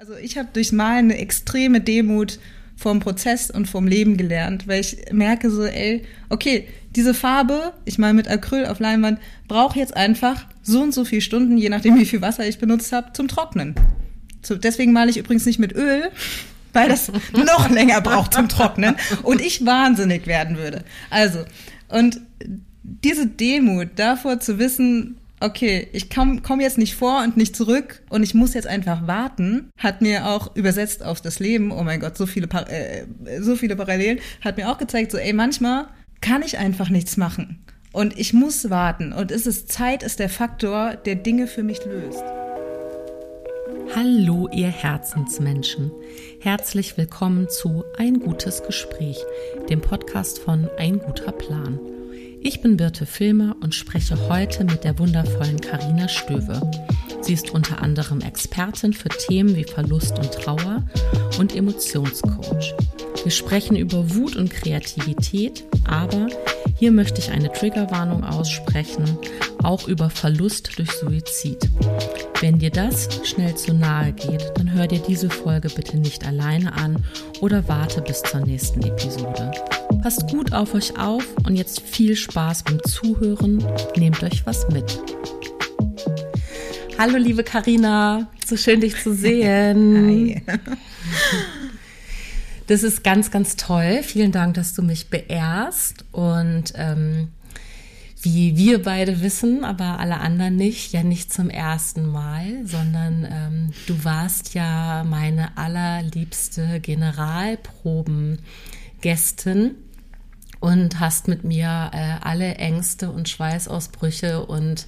Also ich habe durchs Malen eine extreme Demut vom Prozess und vom Leben gelernt, weil ich merke so, ey, okay, diese Farbe, ich mal mit Acryl auf Leinwand, brauche jetzt einfach so und so viele Stunden, je nachdem wie viel Wasser ich benutzt habe, zum Trocknen. So, deswegen male ich übrigens nicht mit Öl, weil das noch länger braucht zum Trocknen und ich wahnsinnig werden würde. Also, und diese Demut davor zu wissen, okay, ich komme komm jetzt nicht vor und nicht zurück und ich muss jetzt einfach warten, hat mir auch übersetzt auf das Leben, oh mein Gott, so viele, äh, so viele Parallelen, hat mir auch gezeigt, so ey, manchmal kann ich einfach nichts machen und ich muss warten und es ist Zeit ist der Faktor, der Dinge für mich löst. Hallo, ihr Herzensmenschen. Herzlich willkommen zu Ein gutes Gespräch, dem Podcast von Ein guter Plan. Ich bin Birte Filmer und spreche heute mit der wundervollen Karina Stöwe. Sie ist unter anderem Expertin für Themen wie Verlust und Trauer und Emotionscoach. Wir sprechen über Wut und Kreativität, aber hier möchte ich eine Triggerwarnung aussprechen, auch über Verlust durch Suizid. Wenn dir das schnell zu nahe geht, dann hör dir diese Folge bitte nicht alleine an oder warte bis zur nächsten Episode. Passt gut auf euch auf und jetzt viel Spaß beim Zuhören. Nehmt euch was mit. Hallo liebe Karina, so schön dich zu sehen. Hi. Das ist ganz, ganz toll. Vielen Dank, dass du mich beehrst und ähm, wie wir beide wissen, aber alle anderen nicht, ja nicht zum ersten Mal, sondern ähm, du warst ja meine allerliebste Generalprobengästin und hast mit mir äh, alle Ängste und Schweißausbrüche und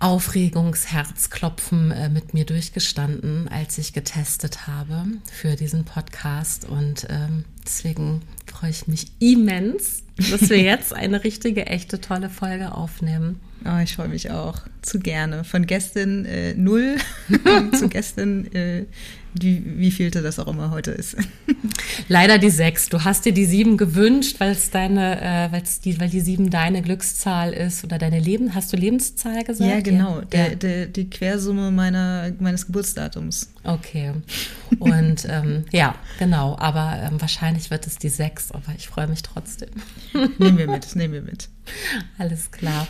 Aufregungsherzklopfen äh, mit mir durchgestanden, als ich getestet habe für diesen Podcast. Und ähm, deswegen freue ich mich immens, dass wir jetzt eine richtige, echte, tolle Folge aufnehmen. Oh, ich freue mich auch. Zu gerne. Von gestern äh, null zu gestern äh, wie, wie vielte das auch immer heute ist. Leider die sechs. Du hast dir die sieben gewünscht, weil es deine, äh, weil's die, weil die sieben deine Glückszahl ist oder deine Leben. Hast du Lebenszahl gesagt? Ja, genau. Ja. Der, der, die Quersumme meiner, meines Geburtsdatums. Okay. Und ähm, ja, genau. Aber ähm, wahrscheinlich wird es die sechs, aber ich freue mich trotzdem. nehmen wir mit, nehmen wir mit. Alles klar.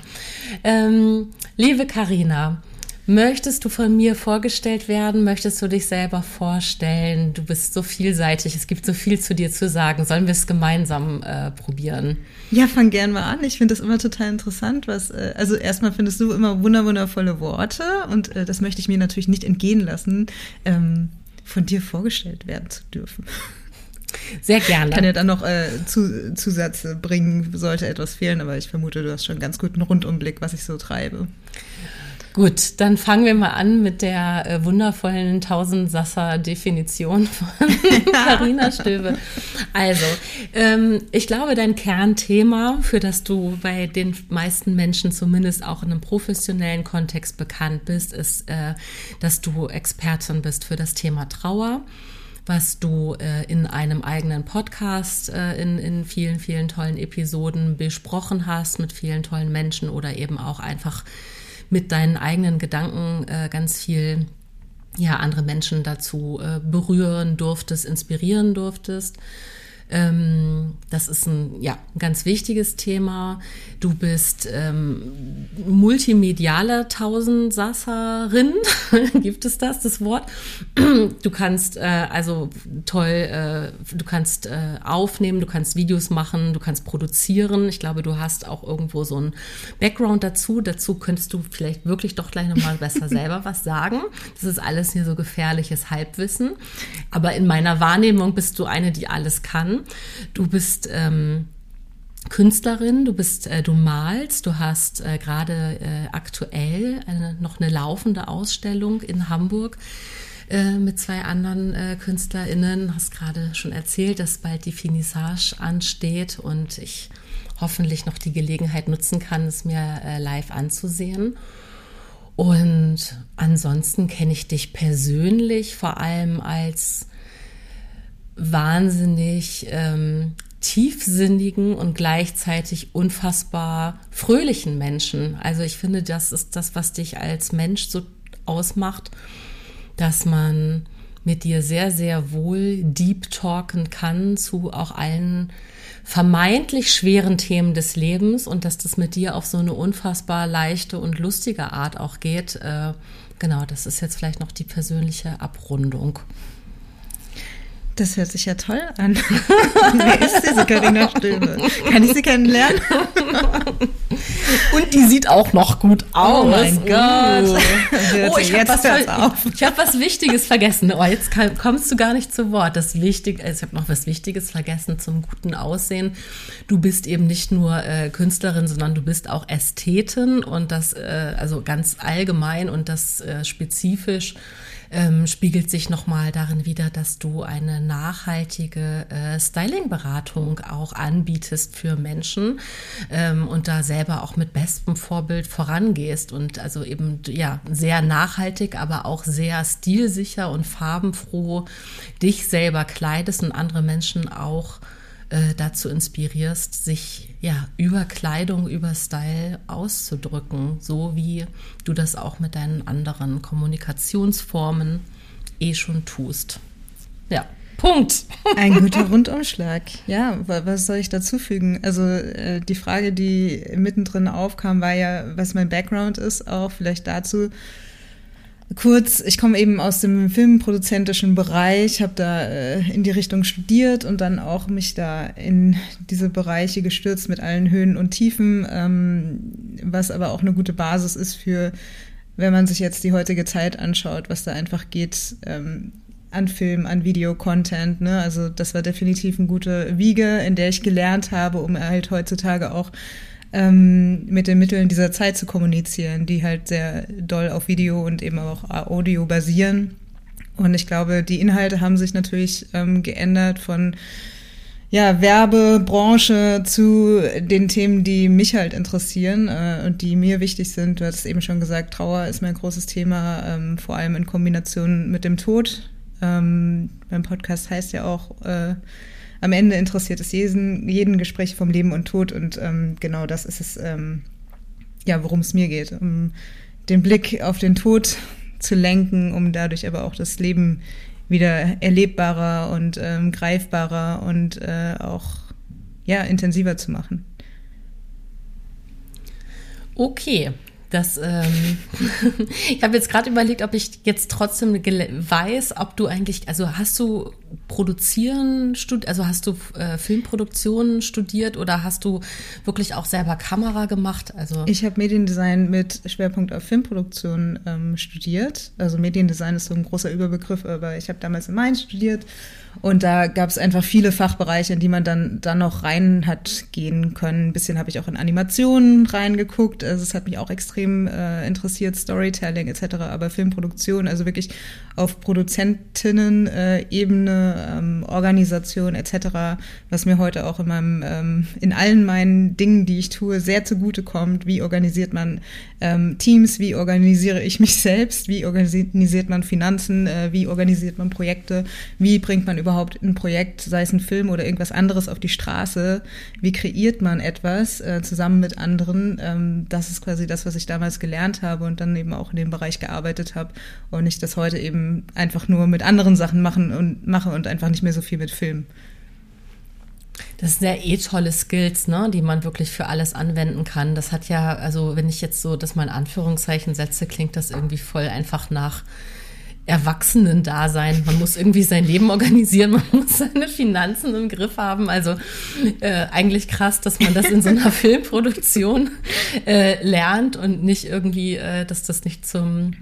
Ähm, liebe Karina, Möchtest du von mir vorgestellt werden? Möchtest du dich selber vorstellen? Du bist so vielseitig, es gibt so viel zu dir zu sagen. Sollen wir es gemeinsam äh, probieren? Ja, fang gern mal an. Ich finde das immer total interessant, was, äh, also erstmal findest du immer wunderwundervolle Worte und äh, das möchte ich mir natürlich nicht entgehen lassen, ähm, von dir vorgestellt werden zu dürfen. Sehr gerne. Ich kann ja dann noch äh, zu, Zusätze bringen, sollte etwas fehlen, aber ich vermute, du hast schon einen ganz guten Rundumblick, was ich so treibe. Gut, dann fangen wir mal an mit der äh, wundervollen Tausendsasser-Definition von Carina Stöbe. Also, ähm, ich glaube, dein Kernthema, für das du bei den meisten Menschen zumindest auch in einem professionellen Kontext bekannt bist, ist, äh, dass du Expertin bist für das Thema Trauer was du äh, in einem eigenen Podcast äh, in, in vielen, vielen tollen Episoden besprochen hast mit vielen tollen Menschen oder eben auch einfach mit deinen eigenen Gedanken äh, ganz viel ja, andere Menschen dazu äh, berühren durftest, inspirieren durftest. Ähm, das ist ein ja, ein ganz wichtiges Thema. Du bist ähm, multimediale Tausendsasserin, gibt es das, das Wort? Du kannst äh, also toll, äh, du kannst äh, aufnehmen, du kannst Videos machen, du kannst produzieren. Ich glaube, du hast auch irgendwo so ein Background dazu. Dazu könntest du vielleicht wirklich doch gleich nochmal besser selber was sagen. Das ist alles hier so gefährliches Halbwissen. Aber in meiner Wahrnehmung bist du eine, die alles kann. Du bist ähm, Künstlerin, du bist, äh, du malst, du hast äh, gerade äh, aktuell eine, noch eine laufende Ausstellung in Hamburg äh, mit zwei anderen äh, KünstlerInnen. Hast gerade schon erzählt, dass bald die Finissage ansteht und ich hoffentlich noch die Gelegenheit nutzen kann, es mir äh, live anzusehen. Und ansonsten kenne ich dich persönlich vor allem als wahnsinnig ähm, tiefsinnigen und gleichzeitig unfassbar fröhlichen Menschen. Also ich finde, das ist das, was dich als Mensch so ausmacht, dass man mit dir sehr, sehr wohl deep talken kann zu auch allen vermeintlich schweren Themen des Lebens und dass das mit dir auf so eine unfassbar leichte und lustige Art auch geht. Äh, genau, das ist jetzt vielleicht noch die persönliche Abrundung. Das hört sich ja toll an. Wer ist diese Carina Stöbe? Kann ich sie kennenlernen? Und die sieht auch noch gut aus. Oh mein Gott. Oh, ich habe was, hab was Wichtiges vergessen. Oh, jetzt kommst du gar nicht zu Wort. Das Wichtige, also ich habe noch was Wichtiges vergessen zum guten Aussehen. Du bist eben nicht nur äh, Künstlerin, sondern du bist auch Ästhetin und das äh, also ganz allgemein und das äh, spezifisch ähm, spiegelt sich nochmal darin wieder, dass du eine nachhaltige äh, Styling-Beratung auch anbietest für Menschen ähm, und da selber auch mit bestem Vorbild vorangehst und also eben ja sehr nachhaltig, aber auch sehr stilsicher und farbenfroh dich selber kleidest und andere Menschen auch äh, dazu inspirierst, sich ja über Kleidung, über Style auszudrücken, so wie du das auch mit deinen anderen Kommunikationsformen eh schon tust. Ja. Punkt. Ein guter Rundumschlag. Ja, was soll ich dazu fügen? Also äh, die Frage, die mittendrin aufkam, war ja, was mein Background ist, auch vielleicht dazu kurz, ich komme eben aus dem filmproduzentischen Bereich, habe da äh, in die Richtung studiert und dann auch mich da in diese Bereiche gestürzt mit allen Höhen und Tiefen, ähm, was aber auch eine gute Basis ist für, wenn man sich jetzt die heutige Zeit anschaut, was da einfach geht. Ähm, an Film, an Video-Content. Ne? Also das war definitiv eine gute Wiege, in der ich gelernt habe, um halt heutzutage auch ähm, mit den Mitteln dieser Zeit zu kommunizieren, die halt sehr doll auf Video und eben auch Audio basieren. Und ich glaube, die Inhalte haben sich natürlich ähm, geändert von ja, Werbebranche zu den Themen, die mich halt interessieren äh, und die mir wichtig sind. Du hattest eben schon gesagt, Trauer ist mein großes Thema, ähm, vor allem in Kombination mit dem Tod. Ähm, mein Podcast heißt ja auch äh, am Ende interessiert es jeden, jeden Gespräch vom Leben und Tod und ähm, genau das ist es, ähm, ja, worum es mir geht, um den Blick auf den Tod zu lenken, um dadurch aber auch das Leben wieder erlebbarer und ähm, greifbarer und äh, auch ja intensiver zu machen. Okay, das, ähm, ich habe jetzt gerade überlegt, ob ich jetzt trotzdem weiß, ob du eigentlich, also hast du Produzieren also hast du äh, Filmproduktion studiert oder hast du wirklich auch selber Kamera gemacht? Also ich habe Mediendesign mit Schwerpunkt auf Filmproduktion ähm, studiert. Also Mediendesign ist so ein großer Überbegriff, aber ich habe damals in Mainz studiert und da gab es einfach viele Fachbereiche, in die man dann, dann noch rein hat gehen können. Ein bisschen habe ich auch in Animationen reingeguckt. Also es hat mich auch extrem äh, interessiert, Storytelling etc., aber Filmproduktion, also wirklich auf Produzentinnen-Ebene, äh, ähm, Organisation etc., was mir heute auch in meinem, ähm, in allen meinen Dingen, die ich tue, sehr zugute kommt. Wie organisiert man ähm, Teams? Wie organisiere ich mich selbst? Wie organisiert man Finanzen? Äh, wie organisiert man Projekte? Wie bringt man überhaupt ein Projekt, sei es ein Film oder irgendwas anderes, auf die Straße? Wie kreiert man etwas äh, zusammen mit anderen? Ähm, das ist quasi das, was ich damals gelernt habe und dann eben auch in dem Bereich gearbeitet habe und ich das heute eben einfach nur mit anderen Sachen machen und mache und einfach nicht mehr so viel mit Film. Das sind ja eh tolle Skills, ne, die man wirklich für alles anwenden kann. Das hat ja, also wenn ich jetzt so das mal in Anführungszeichen setze, klingt das irgendwie voll einfach nach Erwachsenen-Dasein. Man muss irgendwie sein Leben organisieren, man muss seine Finanzen im Griff haben. Also äh, eigentlich krass, dass man das in so einer Filmproduktion äh, lernt und nicht irgendwie, äh, dass das nicht zum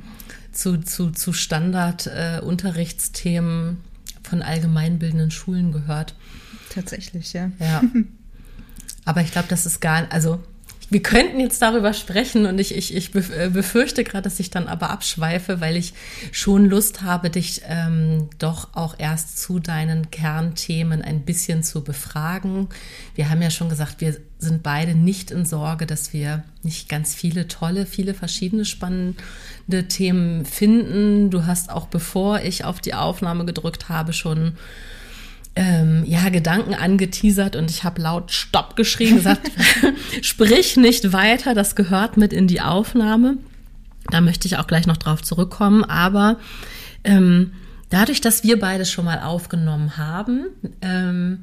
zu, zu, zu Standard-Unterrichtsthemen äh, von allgemeinbildenden Schulen gehört. Tatsächlich, ja. Ja. Aber ich glaube, das ist gar, also wir könnten jetzt darüber sprechen und ich, ich, ich äh, befürchte gerade, dass ich dann aber abschweife, weil ich schon Lust habe, dich ähm, doch auch erst zu deinen Kernthemen ein bisschen zu befragen. Wir haben ja schon gesagt, wir sind beide nicht in Sorge, dass wir nicht ganz viele tolle, viele verschiedene spannende Themen finden. Du hast auch bevor ich auf die Aufnahme gedrückt habe, schon ähm, ja, Gedanken angeteasert und ich habe laut Stopp geschrien, gesagt, sprich nicht weiter, das gehört mit in die Aufnahme. Da möchte ich auch gleich noch drauf zurückkommen, aber ähm, dadurch, dass wir beide schon mal aufgenommen haben, ähm,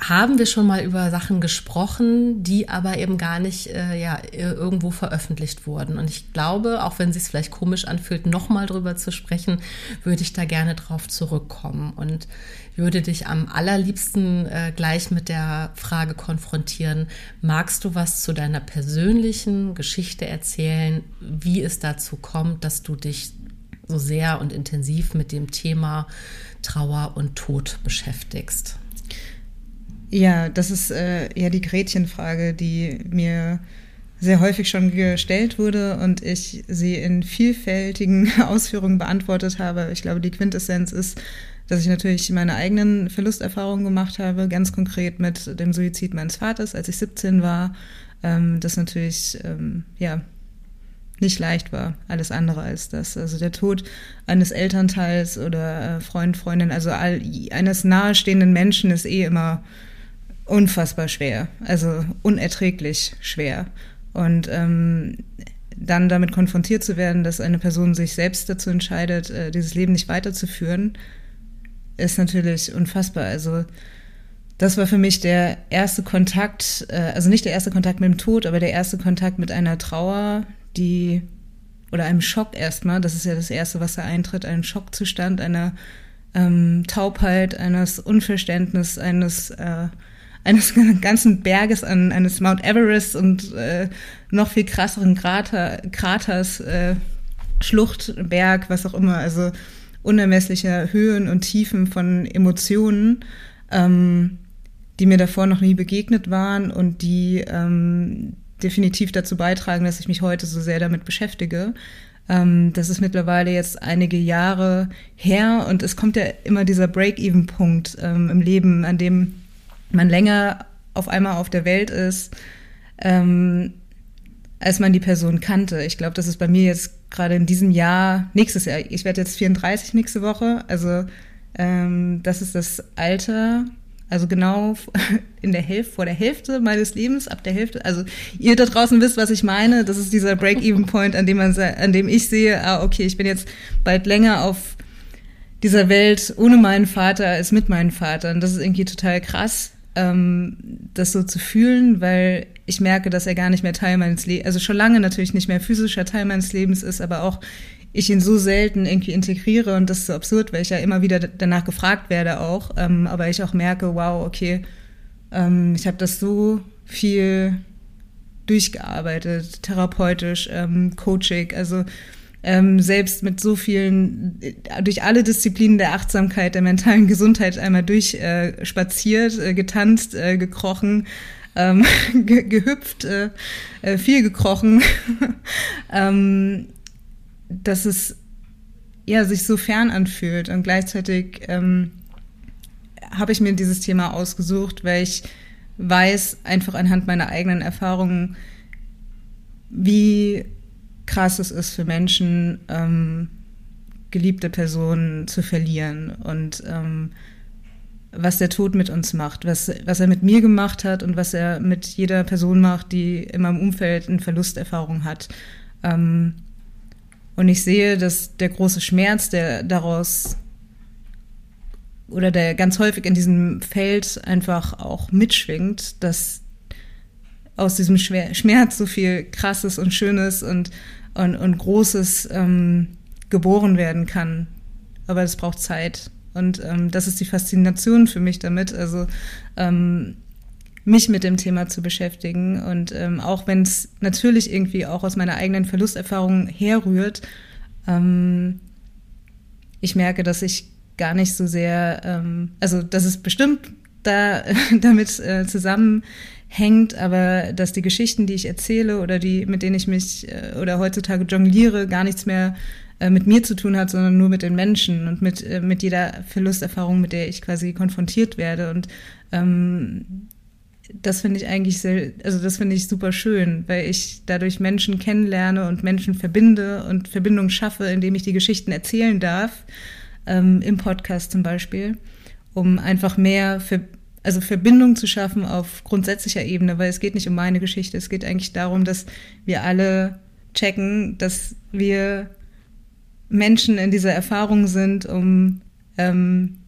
haben wir schon mal über Sachen gesprochen, die aber eben gar nicht äh, ja, irgendwo veröffentlicht wurden. Und ich glaube, auch wenn es sich vielleicht komisch anfühlt, nochmal drüber zu sprechen, würde ich da gerne drauf zurückkommen und würde dich am allerliebsten äh, gleich mit der Frage konfrontieren, magst du was zu deiner persönlichen Geschichte erzählen, wie es dazu kommt, dass du dich so sehr und intensiv mit dem Thema Trauer und Tod beschäftigst? Ja, das ist äh, ja die Gretchenfrage, die mir sehr häufig schon gestellt wurde und ich sie in vielfältigen Ausführungen beantwortet habe. Ich glaube, die Quintessenz ist, dass ich natürlich meine eigenen Verlusterfahrungen gemacht habe, ganz konkret mit dem Suizid meines Vaters, als ich 17 war. Ähm, das natürlich, ähm, ja, nicht leicht war, alles andere als das. Also der Tod eines Elternteils oder äh, Freund, Freundin, also all, eines nahestehenden Menschen ist eh immer unfassbar schwer, also unerträglich schwer. Und ähm, dann damit konfrontiert zu werden, dass eine Person sich selbst dazu entscheidet, äh, dieses Leben nicht weiterzuführen, ist natürlich unfassbar. Also das war für mich der erste Kontakt, äh, also nicht der erste Kontakt mit dem Tod, aber der erste Kontakt mit einer Trauer, die oder einem Schock erstmal, das ist ja das Erste, was da eintritt, ein Schockzustand, einer ähm, Taubheit, eines Unverständnisses, eines äh, eines ganzen Berges an eines Mount Everest und äh, noch viel krasseren Krater, Kraters, äh, Schlucht, Berg, was auch immer, also unermessliche Höhen und Tiefen von Emotionen, ähm, die mir davor noch nie begegnet waren und die ähm, definitiv dazu beitragen, dass ich mich heute so sehr damit beschäftige. Ähm, das ist mittlerweile jetzt einige Jahre her und es kommt ja immer dieser Break-Even-Punkt ähm, im Leben, an dem man länger auf einmal auf der Welt ist, ähm, als man die Person kannte. Ich glaube, das ist bei mir jetzt gerade in diesem Jahr, nächstes Jahr, ich werde jetzt 34 nächste Woche, also ähm, das ist das Alter, also genau in der Hälfte, vor der Hälfte meines Lebens, ab der Hälfte, also ihr da draußen wisst, was ich meine, das ist dieser Break-Even-Point, an dem man, an dem ich sehe, ah, okay, ich bin jetzt bald länger auf dieser Welt ohne meinen Vater als mit meinem Vater. Und das ist irgendwie total krass das so zu fühlen, weil ich merke, dass er gar nicht mehr Teil meines Lebens, also schon lange natürlich nicht mehr physischer Teil meines Lebens ist, aber auch ich ihn so selten irgendwie integriere und das ist so absurd, weil ich ja immer wieder danach gefragt werde auch, ähm, aber ich auch merke, wow, okay, ähm, ich habe das so viel durchgearbeitet, therapeutisch, ähm, Coaching, also ähm, selbst mit so vielen, äh, durch alle Disziplinen der Achtsamkeit, der mentalen Gesundheit einmal durchspaziert, äh, äh, getanzt, äh, gekrochen, ähm, ge gehüpft, äh, äh, viel gekrochen, ähm, dass es ja sich so fern anfühlt. Und gleichzeitig ähm, habe ich mir dieses Thema ausgesucht, weil ich weiß einfach anhand meiner eigenen Erfahrungen, wie krass es ist für Menschen, ähm, geliebte Personen zu verlieren und ähm, was der Tod mit uns macht, was, was er mit mir gemacht hat und was er mit jeder Person macht, die in meinem Umfeld eine Verlusterfahrung hat. Ähm, und ich sehe, dass der große Schmerz, der daraus oder der ganz häufig in diesem Feld einfach auch mitschwingt, dass aus diesem Schmerz so viel Krasses und Schönes und und, und Großes ähm, geboren werden kann. Aber es braucht Zeit. Und ähm, das ist die Faszination für mich damit, also ähm, mich mit dem Thema zu beschäftigen. Und ähm, auch wenn es natürlich irgendwie auch aus meiner eigenen Verlusterfahrung herrührt, ähm, ich merke, dass ich gar nicht so sehr, ähm, also dass es bestimmt da damit äh, zusammen hängt, aber dass die Geschichten, die ich erzähle oder die, mit denen ich mich äh, oder heutzutage jongliere, gar nichts mehr äh, mit mir zu tun hat, sondern nur mit den Menschen und mit, äh, mit jeder Verlusterfahrung, mit der ich quasi konfrontiert werde. Und ähm, das finde ich eigentlich sehr, also das finde ich super schön, weil ich dadurch Menschen kennenlerne und Menschen verbinde und Verbindungen schaffe, indem ich die Geschichten erzählen darf, ähm, im Podcast zum Beispiel, um einfach mehr für also Verbindung zu schaffen auf grundsätzlicher Ebene, weil es geht nicht um meine Geschichte, es geht eigentlich darum, dass wir alle checken, dass wir Menschen in dieser Erfahrung sind, um, ähm,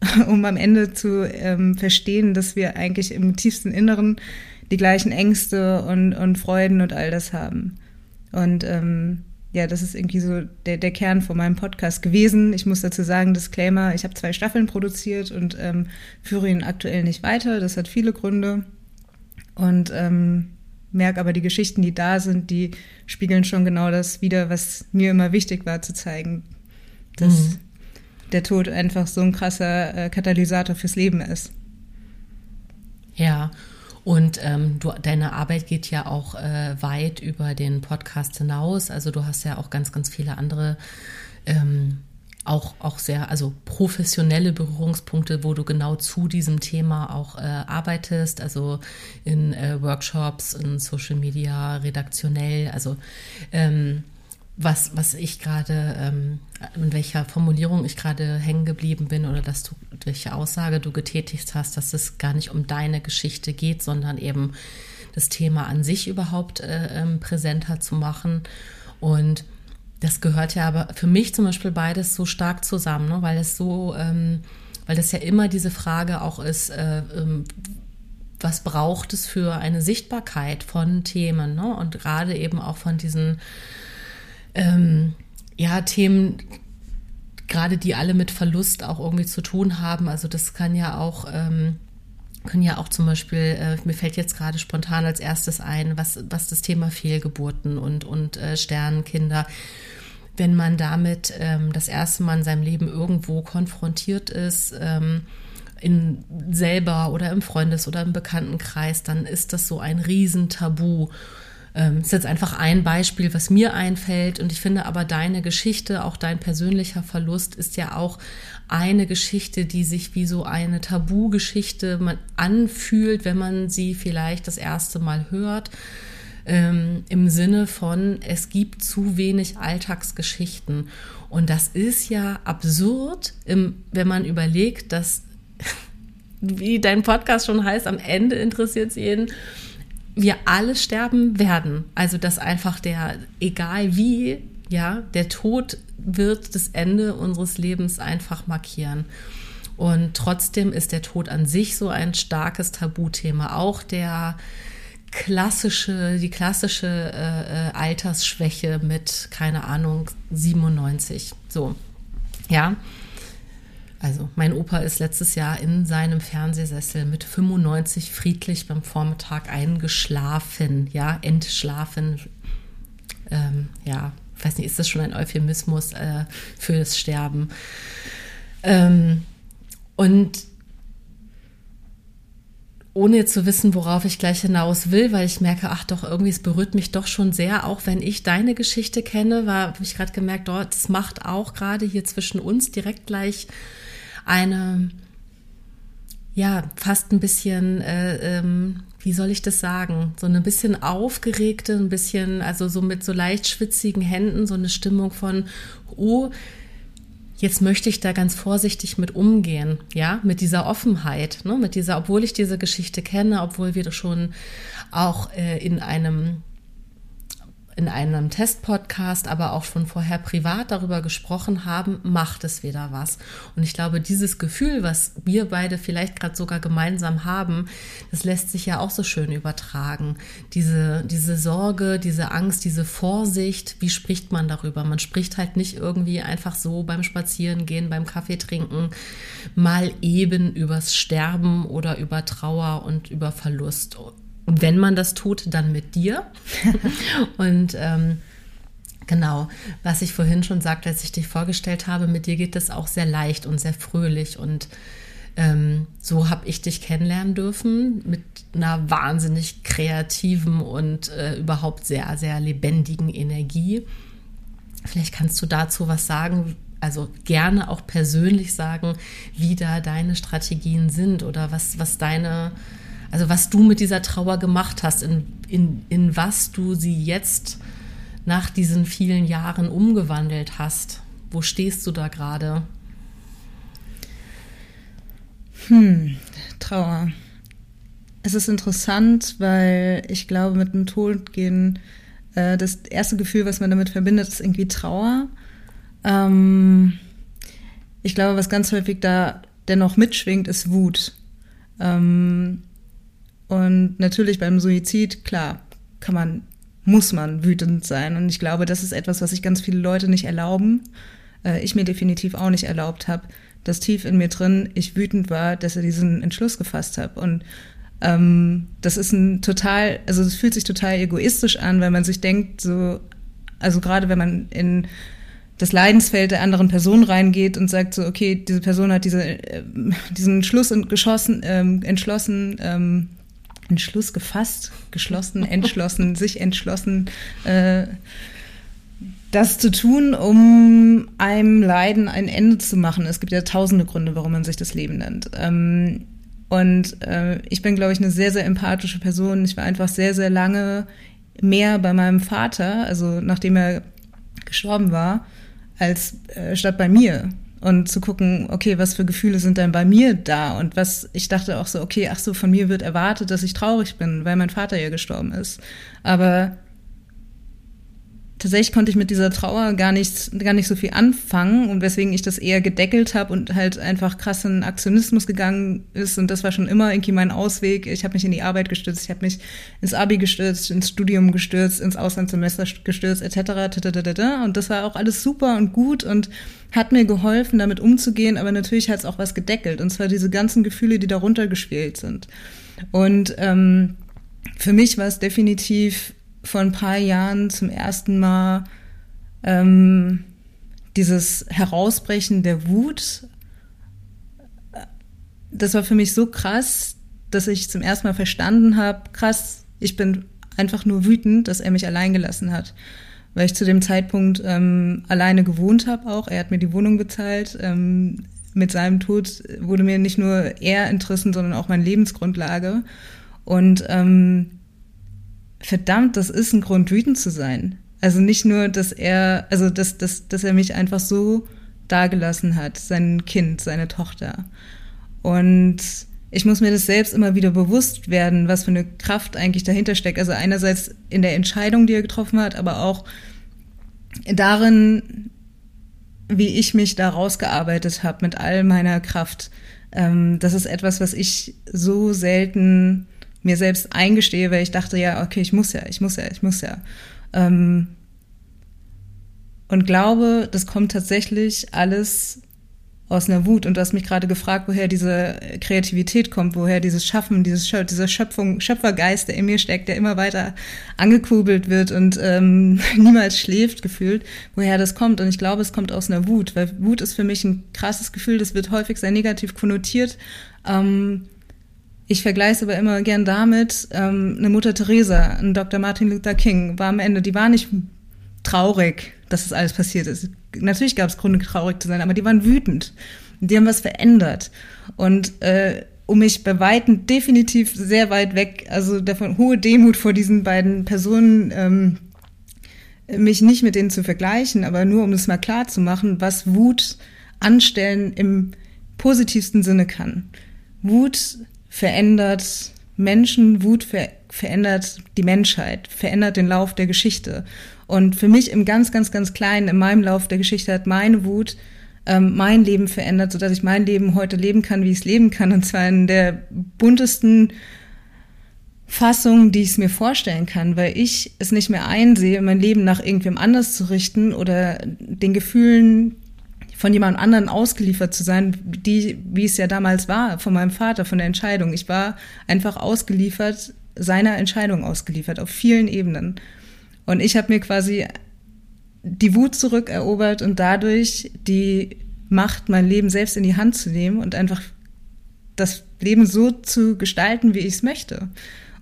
um am Ende zu ähm, verstehen, dass wir eigentlich im tiefsten Inneren die gleichen Ängste und, und Freuden und all das haben. Und ähm, ja, das ist irgendwie so der, der Kern von meinem Podcast gewesen. Ich muss dazu sagen, Disclaimer, ich habe zwei Staffeln produziert und ähm, führe ihn aktuell nicht weiter. Das hat viele Gründe. Und ähm, merke aber, die Geschichten, die da sind, die spiegeln schon genau das wieder, was mir immer wichtig war zu zeigen. Dass mhm. der Tod einfach so ein krasser äh, Katalysator fürs Leben ist. Ja, und ähm, du, deine Arbeit geht ja auch äh, weit über den Podcast hinaus. Also du hast ja auch ganz, ganz viele andere, ähm, auch, auch sehr, also professionelle Berührungspunkte, wo du genau zu diesem Thema auch äh, arbeitest, also in äh, Workshops, in Social Media, redaktionell. Also ähm, was, was ich gerade, ähm, in welcher Formulierung ich gerade hängen geblieben bin oder dass du, welche Aussage du getätigt hast, dass es gar nicht um deine Geschichte geht, sondern eben das Thema an sich überhaupt äh, ähm, präsenter zu machen. Und das gehört ja aber für mich zum Beispiel beides so stark zusammen, ne? weil es so, ähm, weil das ja immer diese Frage auch ist, äh, ähm, was braucht es für eine Sichtbarkeit von Themen ne? und gerade eben auch von diesen ähm, ja, Themen, gerade die alle mit Verlust auch irgendwie zu tun haben. Also das kann ja auch, ähm, können ja auch zum Beispiel, äh, mir fällt jetzt gerade spontan als erstes ein, was, was das Thema Fehlgeburten und, und äh, Sternenkinder, wenn man damit ähm, das erste Mal in seinem Leben irgendwo konfrontiert ist, ähm, in selber oder im Freundes- oder im Bekanntenkreis, dann ist das so ein Riesentabu. Ähm, ist jetzt einfach ein Beispiel, was mir einfällt. Und ich finde aber deine Geschichte, auch dein persönlicher Verlust, ist ja auch eine Geschichte, die sich wie so eine Tabu-Geschichte anfühlt, wenn man sie vielleicht das erste Mal hört. Ähm, Im Sinne von, es gibt zu wenig Alltagsgeschichten. Und das ist ja absurd, im, wenn man überlegt, dass, wie dein Podcast schon heißt, am Ende interessiert es jeden wir alle sterben werden. Also dass einfach der, egal wie, ja, der Tod wird das Ende unseres Lebens einfach markieren. Und trotzdem ist der Tod an sich so ein starkes Tabuthema. Auch der klassische, die klassische äh, äh, Altersschwäche mit, keine Ahnung, 97. So, ja. Also mein Opa ist letztes Jahr in seinem Fernsehsessel mit 95 friedlich beim Vormittag eingeschlafen, ja, entschlafen. Ähm, ja, weiß nicht, ist das schon ein Euphemismus äh, für das Sterben? Ähm, und ohne zu wissen, worauf ich gleich hinaus will, weil ich merke, ach doch, irgendwie, es berührt mich doch schon sehr, auch wenn ich deine Geschichte kenne, habe ich gerade gemerkt, dort, es macht auch gerade hier zwischen uns direkt gleich eine, ja, fast ein bisschen, äh, ähm, wie soll ich das sagen, so eine bisschen aufgeregte, ein bisschen, also so mit so leicht schwitzigen Händen, so eine Stimmung von, oh, jetzt möchte ich da ganz vorsichtig mit umgehen, ja, mit dieser Offenheit, ne, mit dieser, obwohl ich diese Geschichte kenne, obwohl wir schon auch äh, in einem in einem Testpodcast, aber auch schon vorher privat darüber gesprochen haben, macht es wieder was. Und ich glaube, dieses Gefühl, was wir beide vielleicht gerade sogar gemeinsam haben, das lässt sich ja auch so schön übertragen. Diese, diese Sorge, diese Angst, diese Vorsicht, wie spricht man darüber? Man spricht halt nicht irgendwie einfach so beim Spazierengehen, beim Kaffee trinken, mal eben übers Sterben oder über Trauer und über Verlust und wenn man das tut, dann mit dir. und ähm, genau, was ich vorhin schon sagte, als ich dich vorgestellt habe, mit dir geht das auch sehr leicht und sehr fröhlich. Und ähm, so habe ich dich kennenlernen dürfen mit einer wahnsinnig kreativen und äh, überhaupt sehr, sehr lebendigen Energie. Vielleicht kannst du dazu was sagen, also gerne auch persönlich sagen, wie da deine Strategien sind oder was, was deine also was du mit dieser Trauer gemacht hast, in, in, in was du sie jetzt nach diesen vielen Jahren umgewandelt hast. Wo stehst du da gerade? Hm, Trauer. Es ist interessant, weil ich glaube, mit dem Tod gehen, äh, das erste Gefühl, was man damit verbindet, ist irgendwie Trauer. Ähm, ich glaube, was ganz häufig da dennoch mitschwingt, ist Wut. Ähm, und natürlich beim Suizid, klar, kann man, muss man wütend sein. Und ich glaube, das ist etwas, was sich ganz viele Leute nicht erlauben. Äh, ich mir definitiv auch nicht erlaubt habe, dass tief in mir drin ich wütend war, dass er diesen Entschluss gefasst habe. Und ähm, das ist ein total, also es fühlt sich total egoistisch an, weil man sich denkt, so, also gerade wenn man in das Leidensfeld der anderen Person reingeht und sagt so, okay, diese Person hat diese, äh, diesen Schluss geschossen, ähm, entschlossen, ähm, Entschluss gefasst, geschlossen, entschlossen, sich entschlossen, äh, das zu tun, um einem Leiden ein Ende zu machen. Es gibt ja tausende Gründe, warum man sich das Leben nennt. Ähm, und äh, ich bin, glaube ich, eine sehr, sehr empathische Person. Ich war einfach sehr, sehr lange mehr bei meinem Vater, also nachdem er gestorben war, als äh, statt bei mir. Und zu gucken, okay, was für Gefühle sind denn bei mir da? Und was, ich dachte auch so, okay, ach so, von mir wird erwartet, dass ich traurig bin, weil mein Vater ja gestorben ist. Aber tatsächlich konnte ich mit dieser Trauer gar nicht, gar nicht so viel anfangen und weswegen ich das eher gedeckelt habe und halt einfach krass in Aktionismus gegangen ist und das war schon immer irgendwie mein Ausweg. Ich habe mich in die Arbeit gestürzt, ich habe mich ins Abi gestürzt, ins Studium gestürzt, ins Auslandssemester gestürzt etc. Und das war auch alles super und gut und hat mir geholfen, damit umzugehen, aber natürlich hat es auch was gedeckelt und zwar diese ganzen Gefühle, die darunter geschwelt sind. Und ähm, für mich war es definitiv vor ein paar Jahren zum ersten Mal ähm, dieses Herausbrechen der Wut. Das war für mich so krass, dass ich zum ersten Mal verstanden habe, krass, ich bin einfach nur wütend, dass er mich allein gelassen hat. Weil ich zu dem Zeitpunkt ähm, alleine gewohnt habe auch. Er hat mir die Wohnung bezahlt. Ähm, mit seinem Tod wurde mir nicht nur er entrissen, sondern auch meine Lebensgrundlage. Und ähm, verdammt, das ist ein Grund, wütend zu sein. Also nicht nur, dass er, also dass, dass, dass er mich einfach so dagelassen hat, sein Kind, seine Tochter. Und ich muss mir das selbst immer wieder bewusst werden, was für eine Kraft eigentlich dahinter steckt. Also einerseits in der Entscheidung, die er getroffen hat, aber auch darin, wie ich mich da rausgearbeitet habe mit all meiner Kraft. Ähm, das ist etwas, was ich so selten mir selbst eingestehe, weil ich dachte, ja, okay, ich muss ja, ich muss ja, ich muss ja. Ähm, und glaube, das kommt tatsächlich alles aus einer Wut. Und du hast mich gerade gefragt, woher diese Kreativität kommt, woher dieses Schaffen, dieses dieser Schöpfung, Schöpfergeist, der in mir steckt, der immer weiter angekurbelt wird und ähm, niemals schläft, gefühlt, woher das kommt. Und ich glaube, es kommt aus einer Wut, weil Wut ist für mich ein krasses Gefühl, das wird häufig sehr negativ konnotiert. Ähm, ich vergleiche es aber immer gern damit, ähm, eine Mutter Teresa, ein Dr. Martin Luther King war am Ende, die war nicht traurig, dass das alles passiert ist. Natürlich gab es Gründe, traurig zu sein, aber die waren wütend. Die haben was verändert. Und äh, um mich bei Weitem definitiv sehr weit weg, also davon hohe Demut vor diesen beiden Personen, ähm, mich nicht mit denen zu vergleichen, aber nur um es mal klar zu machen, was Wut anstellen im positivsten Sinne kann. Wut verändert Menschen, Wut ver verändert die Menschheit, verändert den Lauf der Geschichte. Und für mich im ganz, ganz, ganz Kleinen, in meinem Lauf der Geschichte hat meine Wut ähm, mein Leben verändert, sodass ich mein Leben heute leben kann, wie ich es leben kann. Und zwar in der buntesten Fassung, die ich es mir vorstellen kann, weil ich es nicht mehr einsehe, mein Leben nach irgendwem anders zu richten oder den Gefühlen von jemand anderen ausgeliefert zu sein, die, wie es ja damals war, von meinem Vater, von der Entscheidung. Ich war einfach ausgeliefert, seiner Entscheidung ausgeliefert, auf vielen Ebenen. Und ich habe mir quasi die Wut zurückerobert und dadurch die Macht, mein Leben selbst in die Hand zu nehmen und einfach das Leben so zu gestalten, wie ich es möchte.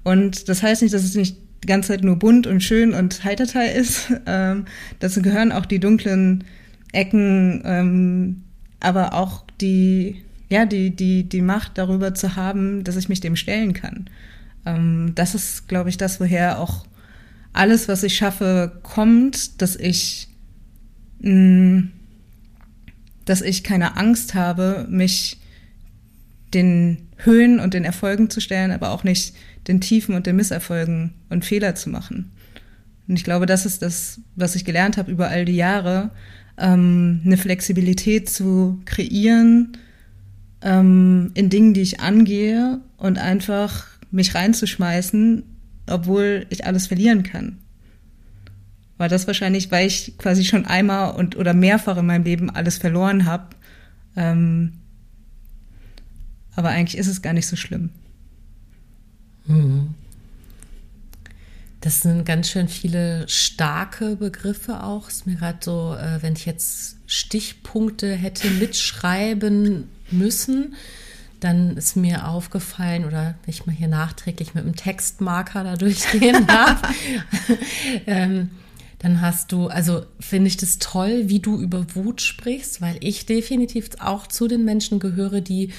Und das heißt nicht, dass es nicht die ganze Zeit nur bunt und schön und heiterteil ist. Ähm, dazu gehören auch die dunklen Ecken, ähm, aber auch die, ja, die, die, die Macht darüber zu haben, dass ich mich dem stellen kann. Ähm, das ist, glaube ich, das, woher auch alles, was ich schaffe, kommt, dass ich, mh, mm, dass ich keine Angst habe, mich den Höhen und den Erfolgen zu stellen, aber auch nicht den Tiefen und den Misserfolgen und Fehler zu machen. Und ich glaube, das ist das, was ich gelernt habe über all die Jahre, ähm, eine Flexibilität zu kreieren ähm, in Dingen, die ich angehe und einfach mich reinzuschmeißen, obwohl ich alles verlieren kann. War das wahrscheinlich, weil ich quasi schon einmal und oder mehrfach in meinem Leben alles verloren habe. Ähm, aber eigentlich ist es gar nicht so schlimm. Mhm. Das sind ganz schön viele starke Begriffe auch. Ist mir gerade so, äh, wenn ich jetzt Stichpunkte hätte mitschreiben müssen, dann ist mir aufgefallen, oder wenn ich mal hier nachträglich mit einem Textmarker da durchgehen darf, ähm, dann hast du, also finde ich das toll, wie du über Wut sprichst, weil ich definitiv auch zu den Menschen gehöre, die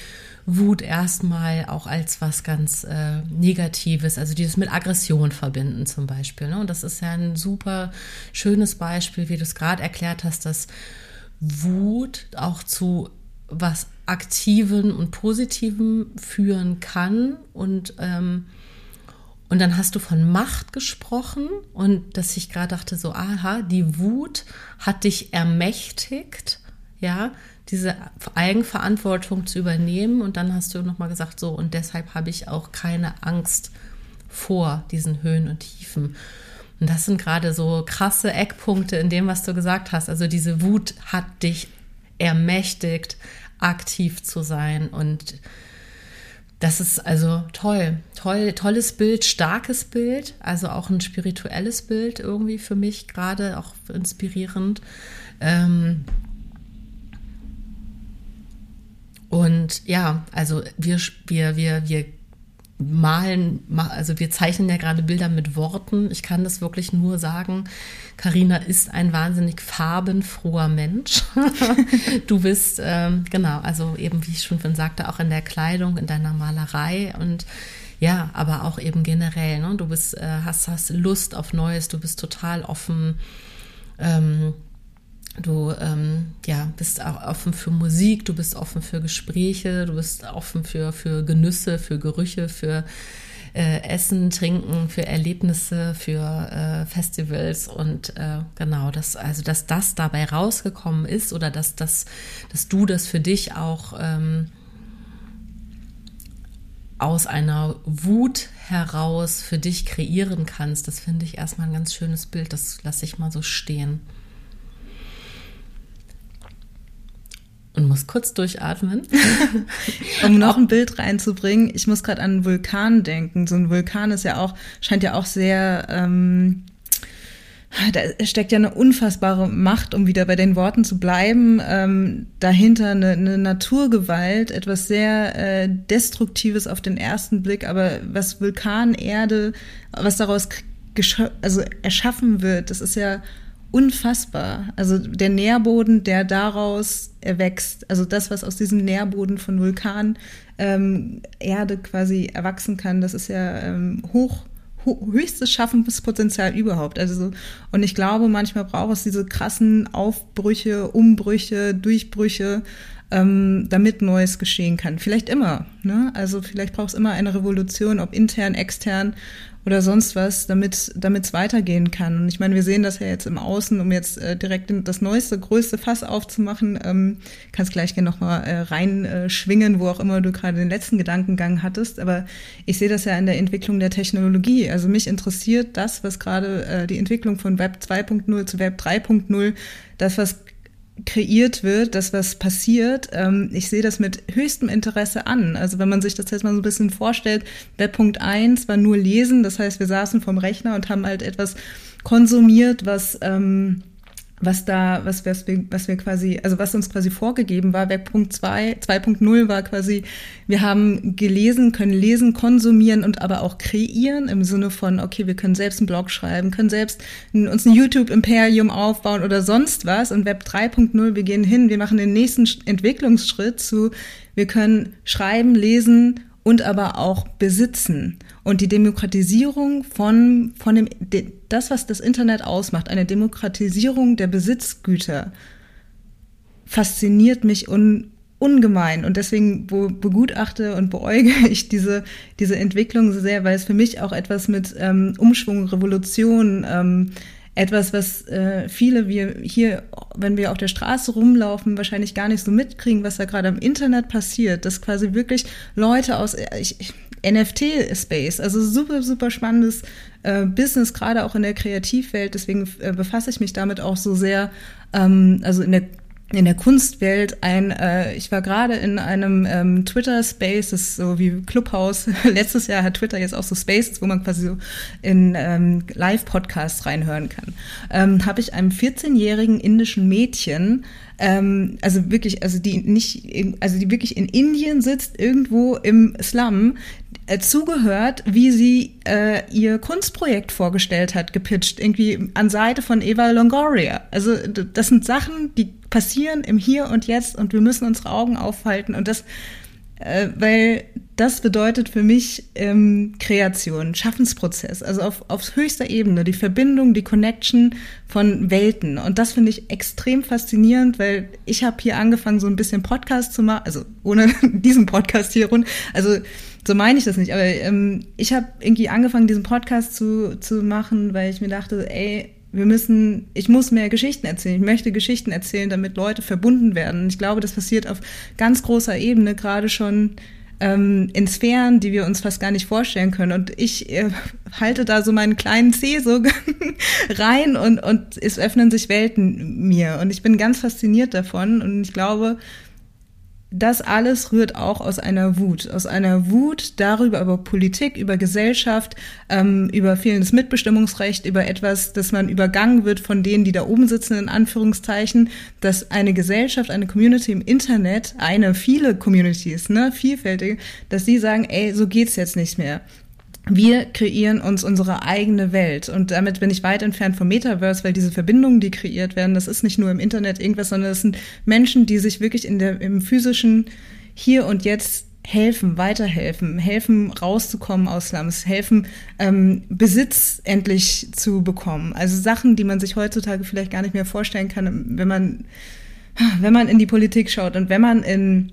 Wut erstmal auch als was ganz äh, Negatives, also dieses mit Aggression verbinden zum Beispiel. Ne? Und das ist ja ein super schönes Beispiel, wie du es gerade erklärt hast, dass Wut auch zu was Aktiven und Positiven führen kann und ähm, und dann hast du von Macht gesprochen und dass ich gerade dachte so, aha, die Wut hat dich ermächtigt, ja, diese Eigenverantwortung zu übernehmen. Und dann hast du nochmal gesagt, so, und deshalb habe ich auch keine Angst vor diesen Höhen und Tiefen. Und das sind gerade so krasse Eckpunkte in dem, was du gesagt hast. Also diese Wut hat dich ermächtigt, aktiv zu sein und das ist also toll, toll, tolles Bild, starkes Bild, also auch ein spirituelles Bild irgendwie für mich gerade auch inspirierend. Ähm und ja, also wir, wir, wir, wir malen, also wir zeichnen ja gerade Bilder mit Worten. Ich kann das wirklich nur sagen. Karina ist ein wahnsinnig farbenfroher Mensch. du bist, ähm, genau, also eben, wie ich schon sagte, auch in der Kleidung, in deiner Malerei und ja, aber auch eben generell. Ne? Du bist, äh, hast, hast Lust auf Neues, du bist total offen. Ähm, Du ähm, ja, bist auch offen für Musik, du bist offen für Gespräche, du bist offen für, für Genüsse, für Gerüche, für äh, Essen, Trinken, für Erlebnisse, für äh, Festivals und äh, genau, das, also dass das dabei rausgekommen ist oder dass, dass, dass du das für dich auch ähm, aus einer Wut heraus für dich kreieren kannst, das finde ich erstmal ein ganz schönes Bild, das lasse ich mal so stehen. Und muss kurz durchatmen. um noch ein Bild reinzubringen, ich muss gerade an einen Vulkan denken. So ein Vulkan ist ja auch, scheint ja auch sehr, ähm, da steckt ja eine unfassbare Macht, um wieder bei den Worten zu bleiben, ähm, dahinter eine, eine Naturgewalt, etwas sehr äh, Destruktives auf den ersten Blick, aber was Vulkanerde, was daraus also erschaffen wird, das ist ja unfassbar. Also der Nährboden, der daraus erwächst, also das, was aus diesem Nährboden von Vulkan ähm, Erde quasi erwachsen kann, das ist ja ähm, hoch, ho höchstes Schaffenspotenzial überhaupt. Also so, und ich glaube, manchmal braucht es diese krassen Aufbrüche, Umbrüche, Durchbrüche, ähm, damit Neues geschehen kann. Vielleicht immer. Ne? Also vielleicht braucht es immer eine Revolution, ob intern, extern oder sonst was, damit damit es weitergehen kann. Und ich meine, wir sehen das ja jetzt im Außen, um jetzt äh, direkt das neueste, größte Fass aufzumachen. Ähm, kannst gleich gerne nochmal äh, reinschwingen, äh, wo auch immer du gerade den letzten Gedankengang hattest. Aber ich sehe das ja in der Entwicklung der Technologie. Also mich interessiert das, was gerade äh, die Entwicklung von Web 2.0 zu Web 3.0, das, was kreiert wird, das was passiert. Ähm, ich sehe das mit höchstem Interesse an. Also wenn man sich das jetzt mal so ein bisschen vorstellt, Webpunkt 1 war nur Lesen, das heißt, wir saßen vom Rechner und haben halt etwas konsumiert, was ähm, was da, was, was, wir, was wir quasi, also was uns quasi vorgegeben war, Webpunkt 2, 2.0 war quasi, wir haben gelesen, können lesen, konsumieren und aber auch kreieren im Sinne von, okay, wir können selbst einen Blog schreiben, können selbst uns ein YouTube-Imperium aufbauen oder sonst was und Web 3.0, wir gehen hin, wir machen den nächsten Entwicklungsschritt zu, wir können schreiben, lesen und aber auch besitzen. Und die Demokratisierung von, von dem, das, was das Internet ausmacht, eine Demokratisierung der Besitzgüter, fasziniert mich un, ungemein. Und deswegen begutachte und beäuge ich diese, diese Entwicklung so sehr, weil es für mich auch etwas mit ähm, Umschwung, Revolution, ähm, etwas, was äh, viele wir hier, wenn wir auf der Straße rumlaufen, wahrscheinlich gar nicht so mitkriegen, was da gerade im Internet passiert, dass quasi wirklich Leute aus ich, NFT-Space, also super, super spannendes äh, Business, gerade auch in der Kreativwelt, deswegen äh, befasse ich mich damit auch so sehr, ähm, also in der in der Kunstwelt ein, äh, ich war gerade in einem ähm, Twitter-Space, das ist so wie Clubhouse. Letztes Jahr hat Twitter jetzt auch so Spaces, wo man quasi so in ähm, Live-Podcasts reinhören kann. Ähm, Habe ich einem 14-jährigen indischen Mädchen ähm, also wirklich, also die nicht, also die wirklich in Indien sitzt, irgendwo im Slum, äh, zugehört, wie sie äh, ihr Kunstprojekt vorgestellt hat, gepitcht, irgendwie an Seite von Eva Longoria. Also das sind Sachen, die passieren im Hier und Jetzt und wir müssen unsere Augen aufhalten und das, äh, weil das bedeutet für mich ähm, Kreation, Schaffensprozess, also auf, auf höchster Ebene, die Verbindung, die Connection von Welten. Und das finde ich extrem faszinierend, weil ich habe hier angefangen, so ein bisschen Podcast zu machen, also ohne diesen Podcast hier rund, also so meine ich das nicht, aber ähm, ich habe irgendwie angefangen, diesen Podcast zu, zu machen, weil ich mir dachte, ey, wir müssen, ich muss mehr Geschichten erzählen. Ich möchte Geschichten erzählen, damit Leute verbunden werden. Und ich glaube, das passiert auf ganz großer Ebene gerade schon ähm, in Sphären, die wir uns fast gar nicht vorstellen können. Und ich äh, halte da so meinen kleinen Zeh so rein und, und es öffnen sich Welten mir. Und ich bin ganz fasziniert davon. Und ich glaube, das alles rührt auch aus einer Wut, aus einer Wut darüber, über Politik, über Gesellschaft, ähm, über fehlendes Mitbestimmungsrecht, über etwas, dass man übergangen wird von denen, die da oben sitzen, in Anführungszeichen, dass eine Gesellschaft, eine Community im Internet, eine, viele Communities, ne, vielfältige, dass sie sagen, ey, so geht's jetzt nicht mehr wir kreieren uns unsere eigene Welt. Und damit bin ich weit entfernt vom Metaverse, weil diese Verbindungen, die kreiert werden, das ist nicht nur im Internet irgendwas, sondern das sind Menschen, die sich wirklich in der, im physischen Hier und Jetzt helfen, weiterhelfen, helfen rauszukommen aus Slums, helfen ähm, Besitz endlich zu bekommen. Also Sachen, die man sich heutzutage vielleicht gar nicht mehr vorstellen kann, wenn man wenn man in die Politik schaut und wenn man in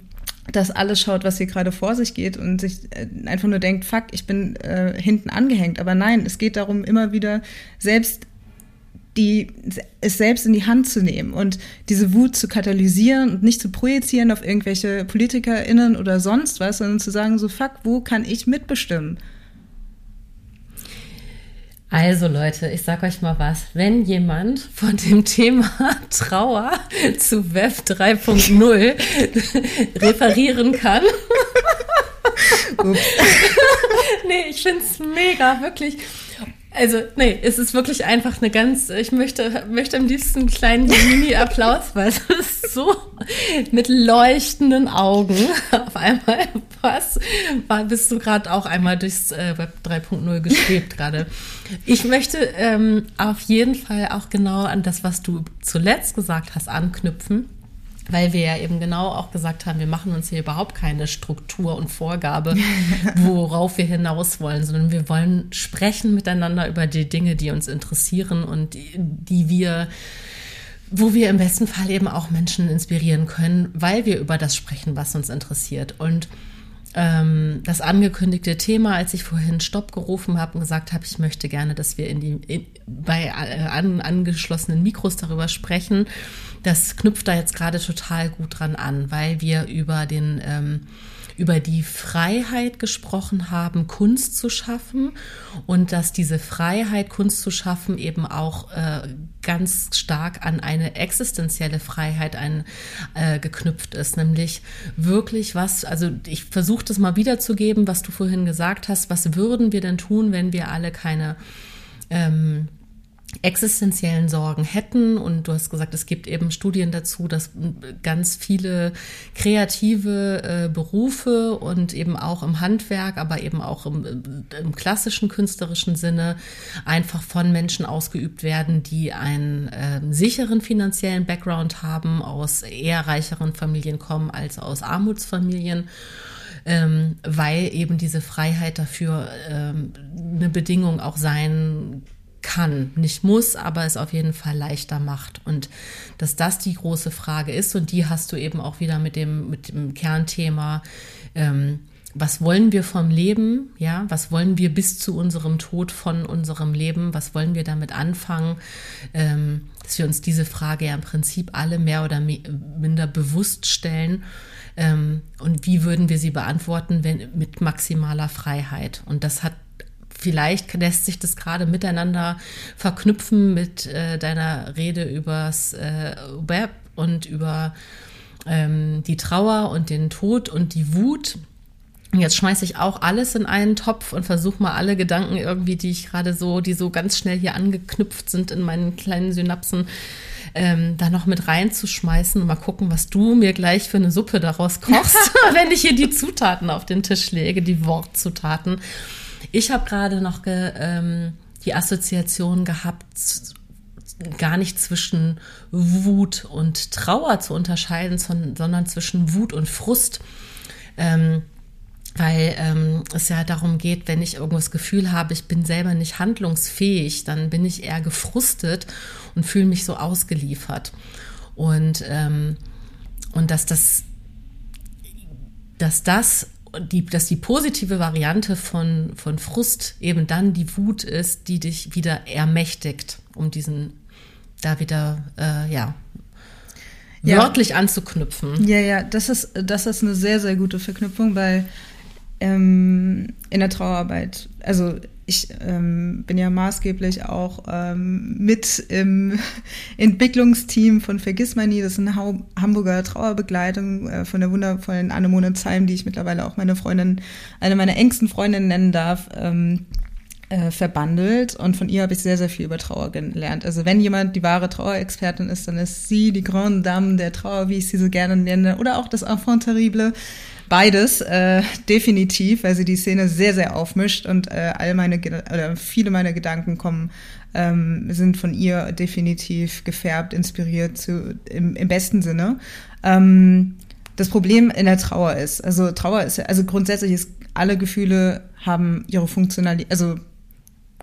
das alles schaut, was hier gerade vor sich geht und sich äh, einfach nur denkt, fuck, ich bin äh, hinten angehängt. Aber nein, es geht darum, immer wieder selbst die, es selbst in die Hand zu nehmen und diese Wut zu katalysieren und nicht zu projizieren auf irgendwelche PolitikerInnen oder sonst was, sondern zu sagen, so fuck, wo kann ich mitbestimmen? Also Leute, ich sag euch mal was. Wenn jemand von dem Thema Trauer zu Web 3.0 referieren kann. nee, ich find's mega, wirklich. Also, nee, es ist wirklich einfach eine ganz, ich möchte, möchte am liebsten einen kleinen Mini-Applaus, weil es ist so mit leuchtenden Augen auf einmal was, war, bist du gerade auch einmal durchs äh, Web 3.0 geschwebt gerade. Ich möchte ähm, auf jeden Fall auch genau an das, was du zuletzt gesagt hast, anknüpfen weil wir ja eben genau auch gesagt haben, wir machen uns hier überhaupt keine Struktur und Vorgabe, worauf wir hinaus wollen, sondern wir wollen sprechen miteinander über die Dinge, die uns interessieren und die, die wir wo wir im besten Fall eben auch Menschen inspirieren können, weil wir über das sprechen, was uns interessiert. Und ähm, das angekündigte Thema, als ich vorhin Stopp gerufen habe und gesagt habe, ich möchte gerne, dass wir in die in, bei äh, an, angeschlossenen Mikros darüber sprechen, das knüpft da jetzt gerade total gut dran an, weil wir über den ähm, über die Freiheit gesprochen haben, Kunst zu schaffen und dass diese Freiheit, Kunst zu schaffen, eben auch äh, ganz stark an eine existenzielle Freiheit ein, äh, geknüpft ist, nämlich wirklich was, also ich versuche das mal wiederzugeben, was du vorhin gesagt hast, was würden wir denn tun, wenn wir alle keine ähm, existenziellen Sorgen hätten. Und du hast gesagt, es gibt eben Studien dazu, dass ganz viele kreative äh, Berufe und eben auch im Handwerk, aber eben auch im, im, klassischen künstlerischen Sinne einfach von Menschen ausgeübt werden, die einen äh, sicheren finanziellen Background haben, aus eher reicheren Familien kommen als aus Armutsfamilien. Ähm, weil eben diese Freiheit dafür ähm, eine Bedingung auch sein kann, nicht muss, aber es auf jeden Fall leichter macht. Und dass das die große Frage ist und die hast du eben auch wieder mit dem, mit dem Kernthema ähm, was wollen wir vom Leben? Ja, was wollen wir bis zu unserem Tod von unserem Leben? Was wollen wir damit anfangen? Ähm, dass wir uns diese Frage ja im Prinzip alle mehr oder minder bewusst stellen. Ähm, und wie würden wir sie beantworten, wenn mit maximaler Freiheit? Und das hat vielleicht lässt sich das gerade miteinander verknüpfen mit äh, deiner Rede übers äh, Web und über ähm, die Trauer und den Tod und die Wut. Jetzt schmeiße ich auch alles in einen Topf und versuche mal alle Gedanken irgendwie, die ich gerade so, die so ganz schnell hier angeknüpft sind in meinen kleinen Synapsen, ähm, da noch mit reinzuschmeißen und mal gucken, was du mir gleich für eine Suppe daraus kochst, wenn ich hier die Zutaten auf den Tisch lege, die Wortzutaten. Ich habe gerade noch ge, ähm, die Assoziation gehabt, gar nicht zwischen Wut und Trauer zu unterscheiden, sondern zwischen Wut und Frust. Ähm, weil ähm, es ja darum geht, wenn ich irgendwas Gefühl habe, ich bin selber nicht handlungsfähig, dann bin ich eher gefrustet und fühle mich so ausgeliefert. Und, ähm, und dass das, dass das die, dass die positive Variante von, von Frust eben dann die Wut ist, die dich wieder ermächtigt, um diesen da wieder, äh, ja, wörtlich anzuknüpfen. Ja, ja, das ist, das ist eine sehr, sehr gute Verknüpfung, weil ähm, in der Trauerarbeit, also ich ähm, bin ja maßgeblich auch ähm, mit im Entwicklungsteam von Vergiss. Das ist eine Hamburger Trauerbegleitung äh, von der wundervollen Annemone Zeim, die ich mittlerweile auch meine Freundin, eine meiner engsten Freundinnen nennen darf. Ähm, äh, verbandelt und von ihr habe ich sehr, sehr viel über Trauer gelernt. Also wenn jemand die wahre Trauerexpertin ist, dann ist sie die Grande Dame der Trauer, wie ich sie so gerne nenne, oder auch das Enfant terrible. Beides, äh, definitiv, weil sie die Szene sehr, sehr aufmischt und äh, all meine oder viele meiner Gedanken kommen, ähm, sind von ihr definitiv gefärbt, inspiriert zu, im, im besten Sinne. Ähm, das Problem in der Trauer ist, also Trauer ist, also grundsätzlich ist, alle Gefühle haben ihre Funktionalität, also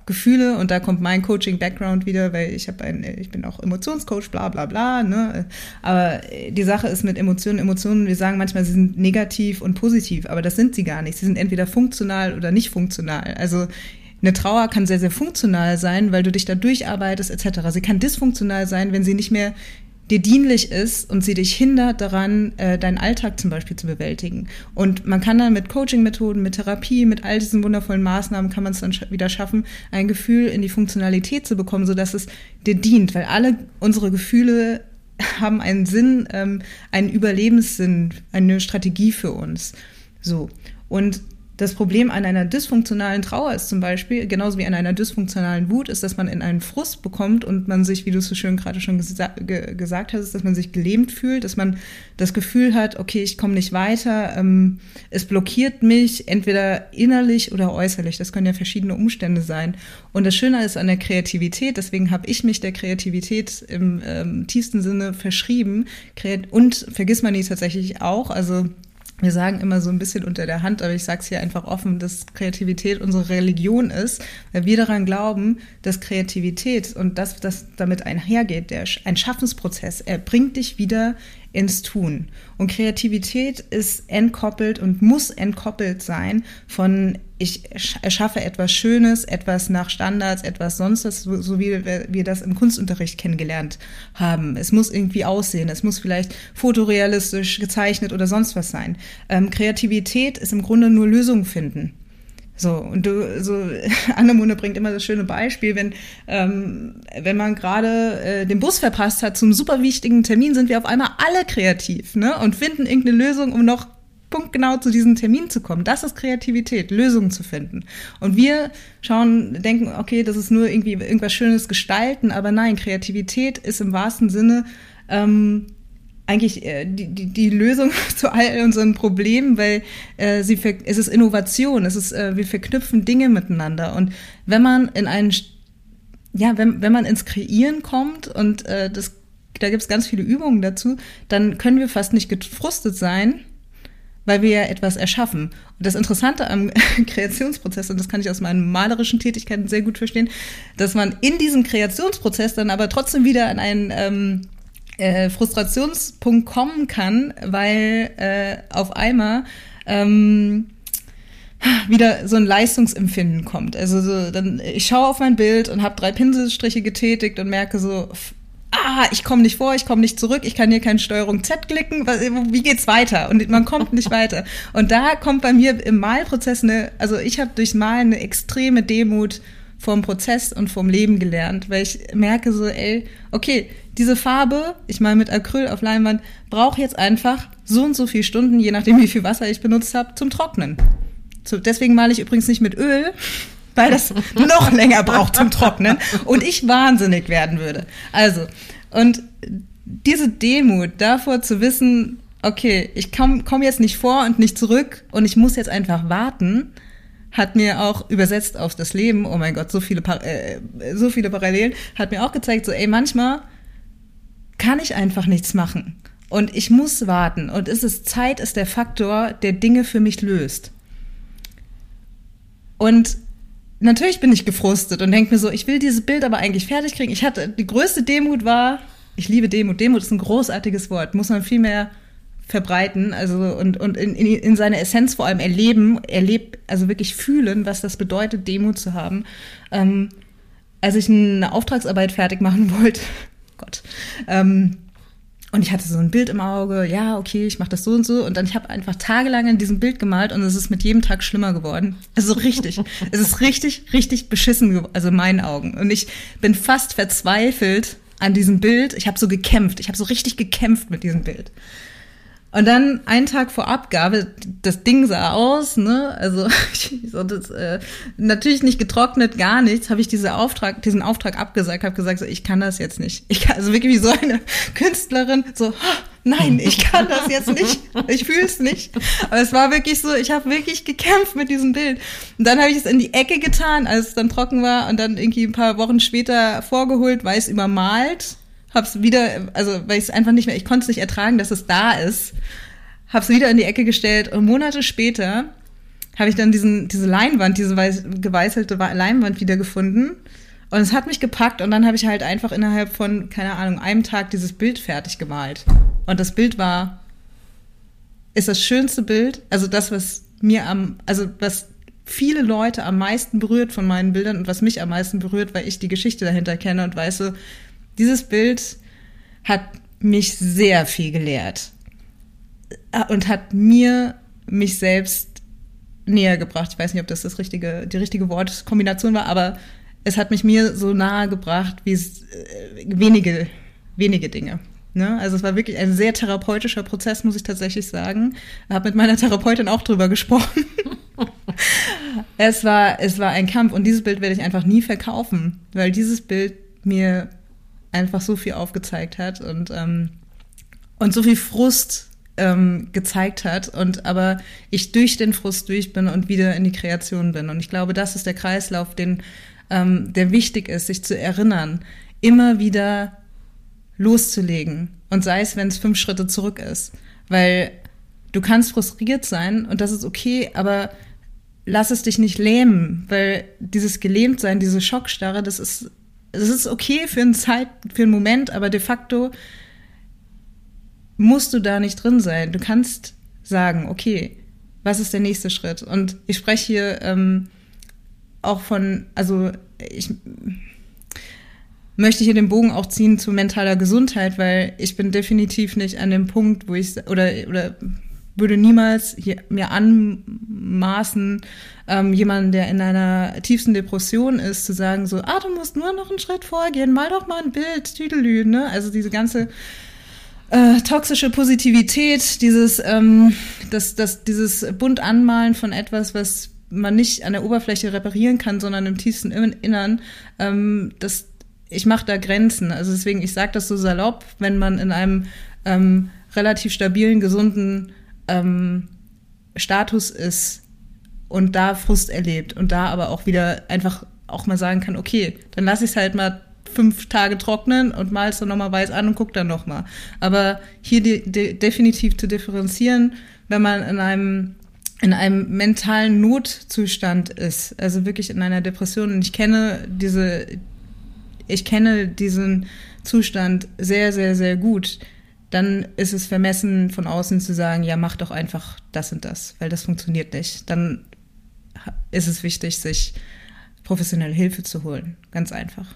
Gefühle und da kommt mein Coaching-Background wieder, weil ich habe ein, ich bin auch Emotionscoach, bla bla bla. Ne? Aber die Sache ist mit Emotionen, Emotionen, wir sagen manchmal, sie sind negativ und positiv, aber das sind sie gar nicht. Sie sind entweder funktional oder nicht funktional. Also eine Trauer kann sehr, sehr funktional sein, weil du dich da durcharbeitest etc. Sie kann dysfunktional sein, wenn sie nicht mehr dir dienlich ist und sie dich hindert daran, äh, deinen Alltag zum Beispiel zu bewältigen. Und man kann dann mit Coaching-Methoden, mit Therapie, mit all diesen wundervollen Maßnahmen kann man es dann wieder schaffen, ein Gefühl in die Funktionalität zu bekommen, so dass es dir dient, weil alle unsere Gefühle haben einen Sinn, ähm, einen Überlebenssinn, eine Strategie für uns. So. Und das Problem an einer dysfunktionalen Trauer ist zum Beispiel, genauso wie an einer dysfunktionalen Wut, ist, dass man in einen Frust bekommt und man sich, wie du es so schön gerade schon gesa ge gesagt hast, dass man sich gelähmt fühlt, dass man das Gefühl hat, okay, ich komme nicht weiter, ähm, es blockiert mich, entweder innerlich oder äußerlich. Das können ja verschiedene Umstände sein. Und das Schöne ist an der Kreativität, deswegen habe ich mich der Kreativität im ähm, tiefsten Sinne verschrieben und vergiss man nie tatsächlich auch, also wir sagen immer so ein bisschen unter der Hand, aber ich sage es hier einfach offen, dass Kreativität unsere Religion ist, weil wir daran glauben, dass Kreativität und das, das damit einhergeht, der, ein Schaffensprozess, er bringt dich wieder ins Tun. Und Kreativität ist entkoppelt und muss entkoppelt sein von ich erschaffe etwas Schönes, etwas nach Standards, etwas sonst, so wie wir das im Kunstunterricht kennengelernt haben. Es muss irgendwie aussehen, es muss vielleicht fotorealistisch gezeichnet oder sonst was sein. Ähm, Kreativität ist im Grunde nur Lösungen finden. So, und du, so, Annemone bringt immer das schöne Beispiel, wenn, ähm, wenn man gerade äh, den Bus verpasst hat zum super wichtigen Termin, sind wir auf einmal alle kreativ, ne? Und finden irgendeine Lösung, um noch punktgenau zu diesem Termin zu kommen. Das ist Kreativität, Lösungen zu finden. Und wir schauen, denken, okay, das ist nur irgendwie irgendwas Schönes gestalten, aber nein, Kreativität ist im wahrsten Sinne ähm, eigentlich äh, die, die, die Lösung zu all unseren Problemen, weil äh, sie es ist Innovation, es ist äh, wir verknüpfen Dinge miteinander und wenn man in einen ja wenn wenn man ins Kreieren kommt und äh, das da gibt es ganz viele Übungen dazu, dann können wir fast nicht gefrustet sein, weil wir ja etwas erschaffen. Und das Interessante am Kreationsprozess, und das kann ich aus meinen malerischen Tätigkeiten sehr gut verstehen, dass man in diesem Kreationsprozess dann aber trotzdem wieder an einen ähm, äh, Frustrationspunkt kommen kann, weil äh, auf einmal ähm, wieder so ein Leistungsempfinden kommt. Also so, dann ich schaue auf mein Bild und habe drei Pinselstriche getätigt und merke so, ah, ich komme nicht vor, ich komme nicht zurück, ich kann hier keine Steuerung Z klicken, wie geht's weiter? Und man kommt nicht weiter. Und da kommt bei mir im Malprozess eine, also ich habe durchs Malen eine extreme Demut vom Prozess und vom Leben gelernt, weil ich merke so, ey, okay, diese Farbe, ich mal mit Acryl auf Leinwand, braucht jetzt einfach so und so viele Stunden, je nachdem wie viel Wasser ich benutzt habe, zum Trocknen. So, deswegen male ich übrigens nicht mit Öl, weil das noch länger braucht zum Trocknen und ich wahnsinnig werden würde. Also, und diese Demut davor zu wissen, okay, ich komme komm jetzt nicht vor und nicht zurück und ich muss jetzt einfach warten, hat mir auch übersetzt auf das Leben, oh mein Gott, so viele, äh, so viele Parallelen, hat mir auch gezeigt, so, ey, manchmal kann ich einfach nichts machen. Und ich muss warten. Und es ist Zeit ist der Faktor, der Dinge für mich löst. Und natürlich bin ich gefrustet und denke mir so, ich will dieses Bild aber eigentlich fertig kriegen. Ich hatte, die größte Demut war, ich liebe Demut. Demut ist ein großartiges Wort, muss man viel mehr verbreiten, also und, und in, in, in seiner Essenz vor allem erleben, erlebt, also wirklich fühlen, was das bedeutet, Demut zu haben. Ähm, als ich eine Auftragsarbeit fertig machen wollte, Gott, ähm, und ich hatte so ein Bild im Auge, ja, okay, ich mache das so und so. Und dann ich habe einfach tagelang in diesem Bild gemalt und es ist mit jedem Tag schlimmer geworden. Also richtig. es ist richtig, richtig beschissen, also in meinen Augen. Und ich bin fast verzweifelt an diesem Bild. Ich habe so gekämpft. Ich habe so richtig gekämpft mit diesem Bild. Und dann einen Tag vor Abgabe, das Ding sah aus, ne? Also so das, äh, natürlich nicht getrocknet, gar nichts. Habe ich diese Auftrag, diesen Auftrag abgesagt, habe gesagt, so ich kann das jetzt nicht. Ich kann also wirklich wie so eine Künstlerin, so nein, ich kann das jetzt nicht. Ich fühle es nicht. Aber es war wirklich so, ich habe wirklich gekämpft mit diesem Bild. Und dann habe ich es in die Ecke getan, als es dann trocken war und dann irgendwie ein paar Wochen später vorgeholt, weiß übermalt hab's wieder, also weil ich es einfach nicht mehr, ich konnte es nicht ertragen, dass es da ist, hab's wieder in die Ecke gestellt und Monate später habe ich dann diesen, diese Leinwand, diese weiß, geweißelte Leinwand wiedergefunden und es hat mich gepackt und dann habe ich halt einfach innerhalb von, keine Ahnung, einem Tag dieses Bild fertig gemalt. Und das Bild war, ist das schönste Bild, also das, was mir am, also was viele Leute am meisten berührt von meinen Bildern und was mich am meisten berührt, weil ich die Geschichte dahinter kenne und weiß so, dieses Bild hat mich sehr viel gelehrt äh, und hat mir mich selbst näher gebracht. Ich weiß nicht, ob das, das richtige, die richtige Wortkombination war, aber es hat mich mir so nahe gebracht wie es, äh, wenige, wenige Dinge. Ne? Also es war wirklich ein sehr therapeutischer Prozess, muss ich tatsächlich sagen. Ich habe mit meiner Therapeutin auch drüber gesprochen. es war, es war ein Kampf und dieses Bild werde ich einfach nie verkaufen, weil dieses Bild mir einfach so viel aufgezeigt hat und, ähm, und so viel Frust ähm, gezeigt hat und aber ich durch den Frust durch bin und wieder in die Kreation bin. Und ich glaube, das ist der Kreislauf, den, ähm, der wichtig ist, sich zu erinnern, immer wieder loszulegen. Und sei es, wenn es fünf Schritte zurück ist. Weil du kannst frustriert sein und das ist okay, aber lass es dich nicht lähmen, weil dieses Gelähmtsein, diese Schockstarre, das ist es ist okay für einen Zeit, für einen Moment, aber de facto musst du da nicht drin sein. Du kannst sagen, okay, was ist der nächste Schritt? Und ich spreche hier ähm, auch von, also ich möchte hier den Bogen auch ziehen zu mentaler Gesundheit, weil ich bin definitiv nicht an dem Punkt, wo ich oder oder würde niemals mir anmaßen, ähm, jemanden, der in einer tiefsten Depression ist, zu sagen so, ah, du musst nur noch einen Schritt vorgehen, mal doch mal ein Bild, Tüdelü, ne? Also diese ganze äh, toxische Positivität, dieses, ähm, das, das, dieses bunt Anmalen von etwas, was man nicht an der Oberfläche reparieren kann, sondern im tiefsten Innern, ähm, das, ich mache da Grenzen. Also deswegen, ich sage das so salopp, wenn man in einem ähm, relativ stabilen, gesunden ähm, Status ist und da Frust erlebt und da aber auch wieder einfach auch mal sagen kann, okay, dann lasse ich es halt mal fünf Tage trocknen und mal es dann nochmal weiß an und guck dann nochmal. Aber hier de de definitiv zu differenzieren, wenn man in einem in einem mentalen Notzustand ist, also wirklich in einer Depression. Und ich kenne diese, ich kenne diesen Zustand sehr, sehr, sehr gut dann ist es vermessen, von außen zu sagen, ja, mach doch einfach das und das, weil das funktioniert nicht. Dann ist es wichtig, sich professionelle Hilfe zu holen. Ganz einfach.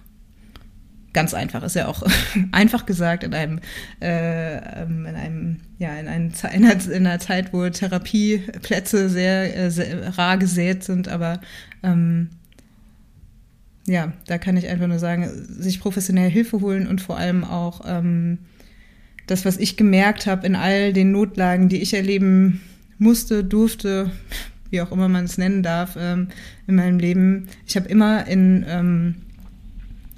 Ganz einfach ist ja auch einfach gesagt in einem, äh, ähm, in einem, ja, in, einem, in, einer, in einer Zeit, wo Therapieplätze sehr, äh, sehr rar gesät sind, aber ähm, ja, da kann ich einfach nur sagen, sich professionelle Hilfe holen und vor allem auch ähm, das, was ich gemerkt habe in all den Notlagen, die ich erleben musste, durfte, wie auch immer man es nennen darf, ähm, in meinem Leben. Ich habe immer in, ähm,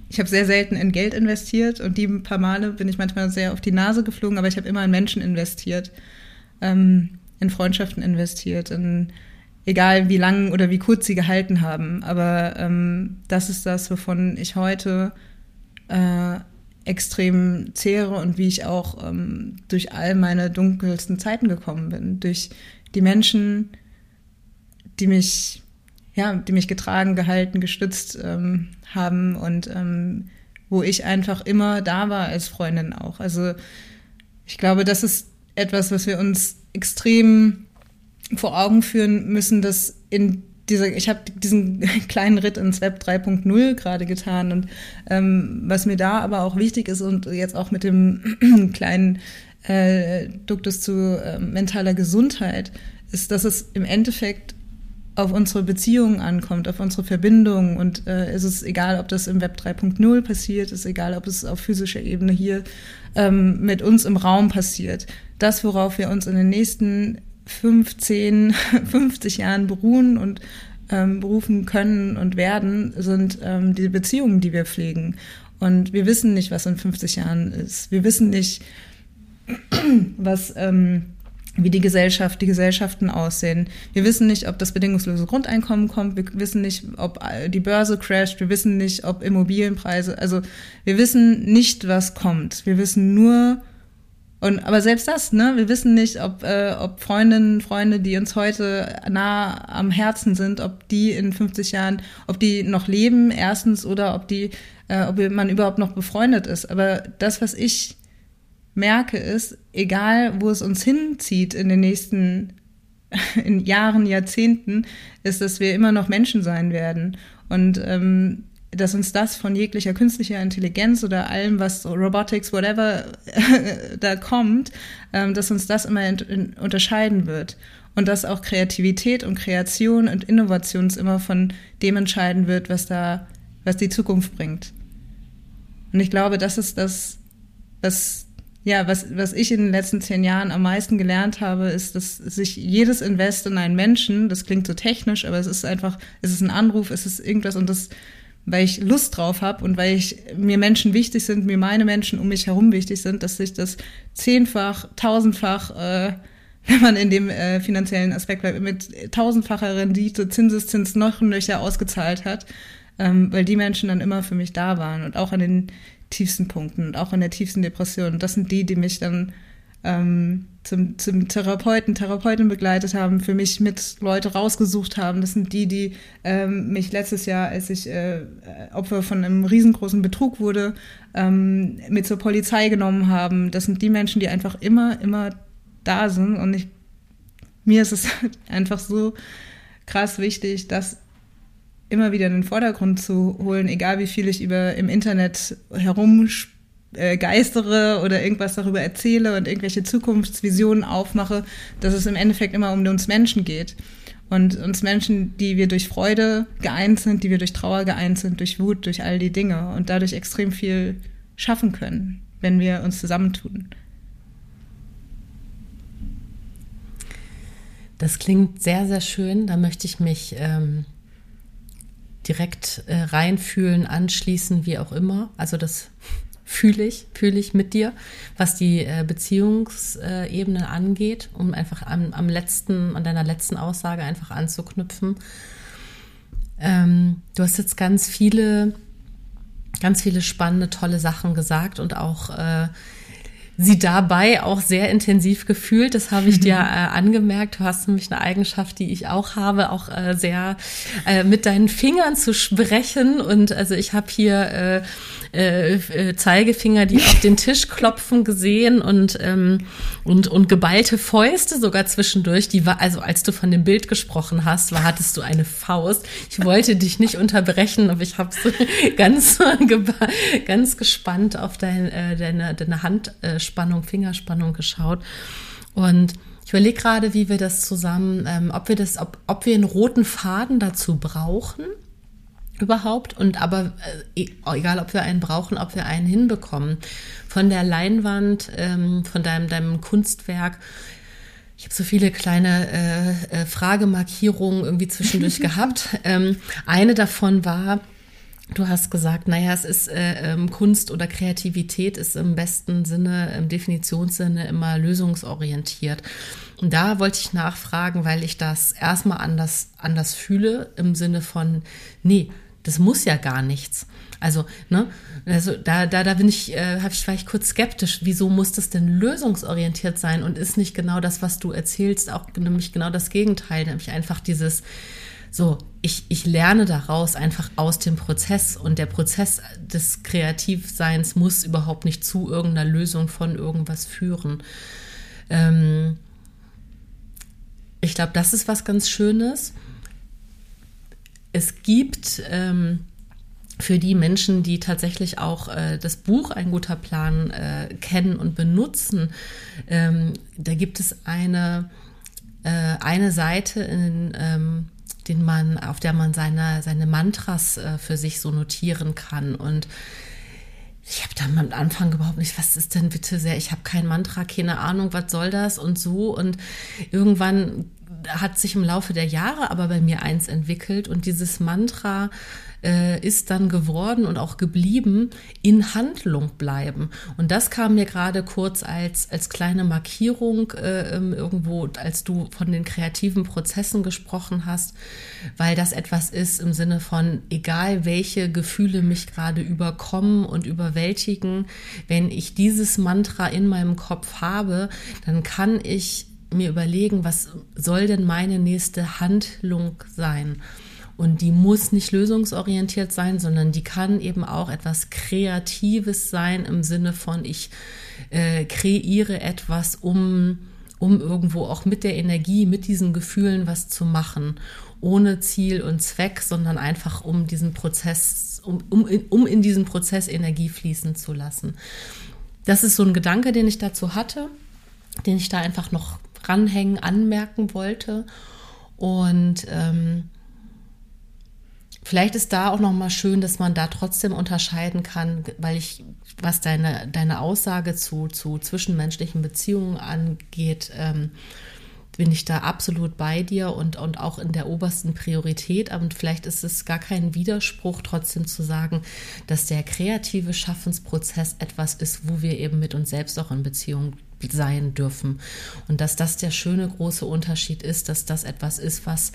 ich habe sehr selten in Geld investiert und die paar Male bin ich manchmal sehr auf die Nase geflogen, aber ich habe immer in Menschen investiert, ähm, in Freundschaften investiert, in egal wie lang oder wie kurz sie gehalten haben. Aber ähm, das ist das, wovon ich heute äh, extrem zehre und wie ich auch ähm, durch all meine dunkelsten Zeiten gekommen bin. Durch die Menschen, die mich, ja, die mich getragen, gehalten, gestützt ähm, haben und ähm, wo ich einfach immer da war als Freundin auch. Also ich glaube, das ist etwas, was wir uns extrem vor Augen führen müssen, dass in dieser, ich habe diesen kleinen Ritt ins Web 3.0 gerade getan und ähm, was mir da aber auch wichtig ist und jetzt auch mit dem kleinen äh, Duktus zu äh, mentaler Gesundheit, ist, dass es im Endeffekt auf unsere Beziehungen ankommt, auf unsere Verbindungen. Und äh, es ist egal, ob das im Web 3.0 passiert, es ist egal, ob es auf physischer Ebene hier ähm, mit uns im Raum passiert. Das, worauf wir uns in den nächsten 15, 50 Jahren beruhen und ähm, berufen können und werden, sind ähm, die Beziehungen, die wir pflegen. Und wir wissen nicht, was in 50 Jahren ist. Wir wissen nicht, was ähm, wie die Gesellschaft, die Gesellschaften aussehen. Wir wissen nicht, ob das bedingungslose Grundeinkommen kommt. Wir wissen nicht, ob die Börse crasht. Wir wissen nicht, ob Immobilienpreise, also wir wissen nicht, was kommt. Wir wissen nur, und aber selbst das, ne, wir wissen nicht, ob, äh, ob Freundinnen, Freunde, die uns heute nah am Herzen sind, ob die in 50 Jahren, ob die noch leben, erstens, oder ob die, äh, ob man überhaupt noch befreundet ist. Aber das, was ich merke, ist, egal wo es uns hinzieht in den nächsten in Jahren, Jahrzehnten, ist, dass wir immer noch Menschen sein werden. Und ähm, dass uns das von jeglicher künstlicher Intelligenz oder allem, was Robotics, whatever da kommt, ähm, dass uns das immer unterscheiden wird. Und dass auch Kreativität und Kreation und Innovation immer von dem entscheiden wird, was da, was die Zukunft bringt. Und ich glaube, das ist das, was ja, was, was ich in den letzten zehn Jahren am meisten gelernt habe, ist, dass sich jedes Invest in einen Menschen, das klingt so technisch, aber es ist einfach, es ist ein Anruf, es ist irgendwas und das, weil ich Lust drauf habe und weil ich mir Menschen wichtig sind, mir meine Menschen um mich herum wichtig sind, dass sich das zehnfach, tausendfach, äh, wenn man in dem äh, finanziellen Aspekt bleibt, mit tausendfacher Rendite, Zinseszins noch nöcher ausgezahlt hat, ähm, weil die Menschen dann immer für mich da waren und auch an den tiefsten Punkten und auch in der tiefsten Depression. Und das sind die, die mich dann ähm, zum, zum Therapeuten, Therapeuten begleitet haben, für mich mit Leute rausgesucht haben. Das sind die, die ähm, mich letztes Jahr, als ich äh, Opfer von einem riesengroßen Betrug wurde, ähm, mit zur Polizei genommen haben. Das sind die Menschen, die einfach immer, immer da sind. Und ich, mir ist es einfach so krass wichtig, dass immer wieder in den Vordergrund zu holen, egal wie viel ich über im Internet herumgeistere äh, oder irgendwas darüber erzähle und irgendwelche Zukunftsvisionen aufmache, dass es im Endeffekt immer um uns Menschen geht. Und uns Menschen, die wir durch Freude geeint sind, die wir durch Trauer geeint sind, durch Wut, durch all die Dinge und dadurch extrem viel schaffen können, wenn wir uns zusammentun. Das klingt sehr, sehr schön. Da möchte ich mich ähm, direkt äh, reinfühlen, anschließen, wie auch immer. Also das fühle ich, fühle ich mit dir, was die äh, Beziehungsebene angeht, um einfach am, am letzten, an deiner letzten Aussage einfach anzuknüpfen. Ähm, du hast jetzt ganz viele, ganz viele spannende, tolle Sachen gesagt und auch äh, sie dabei auch sehr intensiv gefühlt. Das habe ich dir äh, angemerkt. Du hast nämlich eine Eigenschaft, die ich auch habe, auch äh, sehr äh, mit deinen Fingern zu sprechen. Und also ich habe hier äh, äh, Zeigefinger, die auf den Tisch klopfen gesehen und, ähm, und, und geballte Fäuste sogar zwischendurch. Die war, also als du von dem Bild gesprochen hast, war, hattest du eine Faust. Ich wollte dich nicht unterbrechen, aber ich habe ganz, ganz gespannt auf dein, äh, deine, deine Handspannung, Fingerspannung geschaut. Und ich überlege gerade, wie wir das zusammen, ähm, ob wir das, ob, ob wir einen roten Faden dazu brauchen überhaupt und aber äh, e, egal ob wir einen brauchen, ob wir einen hinbekommen. Von der Leinwand, ähm, von deinem, deinem Kunstwerk. Ich habe so viele kleine äh, äh, Fragemarkierungen irgendwie zwischendurch gehabt. Ähm, eine davon war, Du hast gesagt, naja, es ist äh, ähm, Kunst oder Kreativität ist im besten Sinne, im Definitionssinne immer lösungsorientiert. Und da wollte ich nachfragen, weil ich das erstmal anders, anders fühle, im Sinne von, nee, das muss ja gar nichts. Also, ne, also da, da, da bin ich, äh, ich vielleicht kurz skeptisch. Wieso muss das denn lösungsorientiert sein und ist nicht genau das, was du erzählst, auch nämlich genau das Gegenteil, nämlich einfach dieses, so, ich, ich lerne daraus einfach aus dem Prozess und der Prozess des Kreativseins muss überhaupt nicht zu irgendeiner Lösung von irgendwas führen. Ähm, ich glaube, das ist was ganz Schönes. Es gibt ähm, für die Menschen, die tatsächlich auch äh, das Buch Ein guter Plan äh, kennen und benutzen, ähm, da gibt es eine, äh, eine Seite in ähm, den man, auf der man seine, seine Mantras äh, für sich so notieren kann. Und ich habe da am Anfang überhaupt nicht, was ist denn bitte sehr, ich habe kein Mantra, keine Ahnung, was soll das und so. Und irgendwann hat sich im Laufe der Jahre aber bei mir eins entwickelt und dieses Mantra äh, ist dann geworden und auch geblieben, in Handlung bleiben. Und das kam mir gerade kurz als, als kleine Markierung äh, ähm, irgendwo, als du von den kreativen Prozessen gesprochen hast, weil das etwas ist im Sinne von, egal welche Gefühle mich gerade überkommen und überwältigen, wenn ich dieses Mantra in meinem Kopf habe, dann kann ich mir überlegen, was soll denn meine nächste Handlung sein? Und die muss nicht lösungsorientiert sein, sondern die kann eben auch etwas Kreatives sein im Sinne von, ich äh, kreiere etwas, um, um irgendwo auch mit der Energie, mit diesen Gefühlen was zu machen. Ohne Ziel und Zweck, sondern einfach um diesen Prozess, um, um, um in diesen Prozess Energie fließen zu lassen. Das ist so ein Gedanke, den ich dazu hatte, den ich da einfach noch ranhängen, anmerken wollte. Und ähm, Vielleicht ist da auch noch mal schön, dass man da trotzdem unterscheiden kann, weil ich, was deine, deine Aussage zu, zu zwischenmenschlichen Beziehungen angeht, ähm, bin ich da absolut bei dir und, und auch in der obersten Priorität. Aber vielleicht ist es gar kein Widerspruch, trotzdem zu sagen, dass der kreative Schaffensprozess etwas ist, wo wir eben mit uns selbst auch in Beziehung sein dürfen. Und dass das der schöne große Unterschied ist, dass das etwas ist, was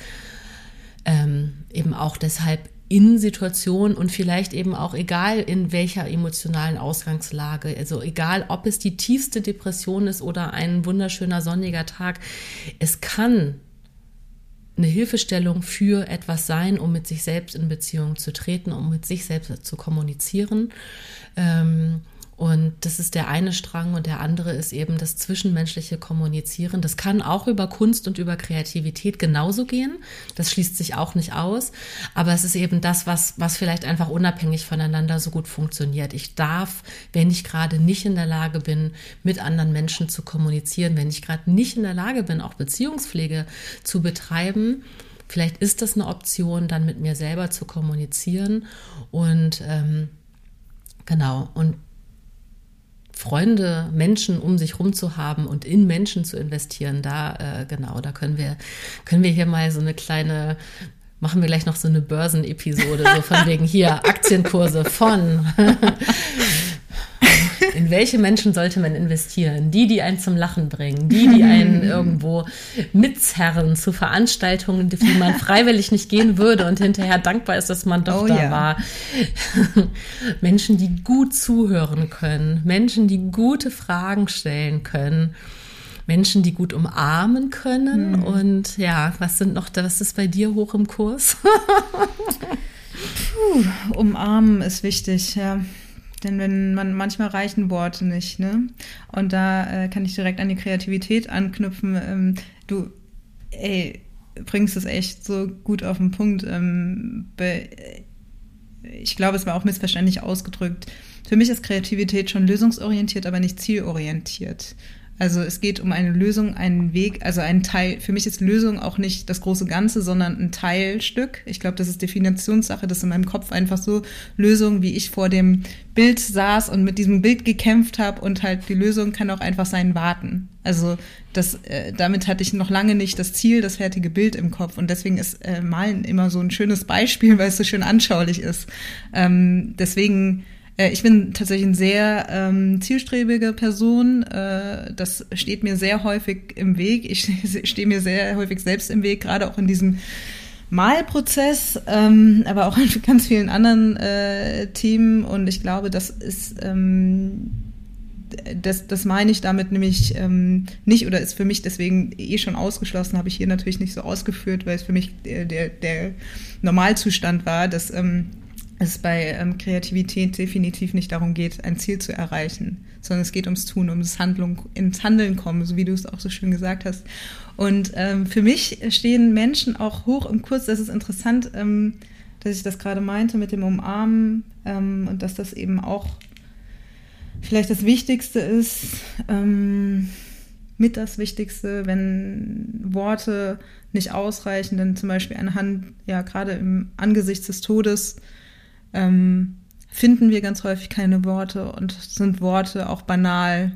ähm, eben auch deshalb in Situationen und vielleicht eben auch egal in welcher emotionalen Ausgangslage, also egal ob es die tiefste Depression ist oder ein wunderschöner sonniger Tag, es kann eine Hilfestellung für etwas sein, um mit sich selbst in Beziehung zu treten, um mit sich selbst zu kommunizieren. Ähm, und das ist der eine Strang und der andere ist eben das zwischenmenschliche Kommunizieren. Das kann auch über Kunst und über Kreativität genauso gehen. Das schließt sich auch nicht aus. Aber es ist eben das, was, was vielleicht einfach unabhängig voneinander so gut funktioniert. Ich darf, wenn ich gerade nicht in der Lage bin, mit anderen Menschen zu kommunizieren, wenn ich gerade nicht in der Lage bin, auch Beziehungspflege zu betreiben, vielleicht ist das eine Option, dann mit mir selber zu kommunizieren. Und ähm, genau, und Freunde, Menschen um sich rum zu haben und in Menschen zu investieren, da äh, genau, da können wir können wir hier mal so eine kleine machen wir gleich noch so eine Börsenepisode so von wegen hier Aktienkurse von In welche Menschen sollte man investieren? Die, die einen zum Lachen bringen, die, die einen irgendwo mitzerren zu Veranstaltungen, die man freiwillig nicht gehen würde und hinterher dankbar ist, dass man doch Oh da ja. war. Menschen, die gut zuhören können, Menschen, die gute Fragen stellen können. Menschen, die gut umarmen können und ja, was sind noch da, was ist bei dir hoch im Kurs? Umarmen ist wichtig, ja. Denn wenn man manchmal reichen Worte nicht, ne? Und da äh, kann ich direkt an die Kreativität anknüpfen. Ähm, du, ey, bringst es echt so gut auf den Punkt. Ähm, ich glaube, es war auch missverständlich ausgedrückt. Für mich ist Kreativität schon lösungsorientiert, aber nicht zielorientiert. Also es geht um eine Lösung, einen Weg, also ein Teil. Für mich ist Lösung auch nicht das große Ganze, sondern ein Teilstück. Ich glaube, das ist Definitionssache, das ist in meinem Kopf einfach so Lösung, wie ich vor dem Bild saß und mit diesem Bild gekämpft habe und halt die Lösung kann auch einfach sein warten. Also das, äh, damit hatte ich noch lange nicht das Ziel, das fertige Bild im Kopf und deswegen ist äh, Malen immer so ein schönes Beispiel, weil es so schön anschaulich ist. Ähm, deswegen äh, ich bin tatsächlich eine sehr ähm, zielstrebige Person. Äh, das steht mir sehr häufig im Weg. Ich stehe mir sehr häufig selbst im Weg, gerade auch in diesem Malprozess, ähm, aber auch in ganz vielen anderen äh, Themen. Und ich glaube, das ist ähm, das, das meine ich damit nämlich ähm, nicht oder ist für mich deswegen eh schon ausgeschlossen, habe ich hier natürlich nicht so ausgeführt, weil es für mich der, der, der Normalzustand war, dass ähm, es bei ähm, Kreativität definitiv nicht darum geht, ein Ziel zu erreichen, sondern es geht ums Tun, ums Handlung, ins Handeln kommen, so wie du es auch so schön gesagt hast. Und ähm, für mich stehen Menschen auch hoch im Kurs, das ist interessant, ähm, dass ich das gerade meinte mit dem Umarmen ähm, und dass das eben auch vielleicht das Wichtigste ist, ähm, mit das Wichtigste, wenn Worte nicht ausreichen, denn zum Beispiel anhand, ja, gerade im Angesicht des Todes, ähm, finden wir ganz häufig keine Worte und sind Worte auch banal,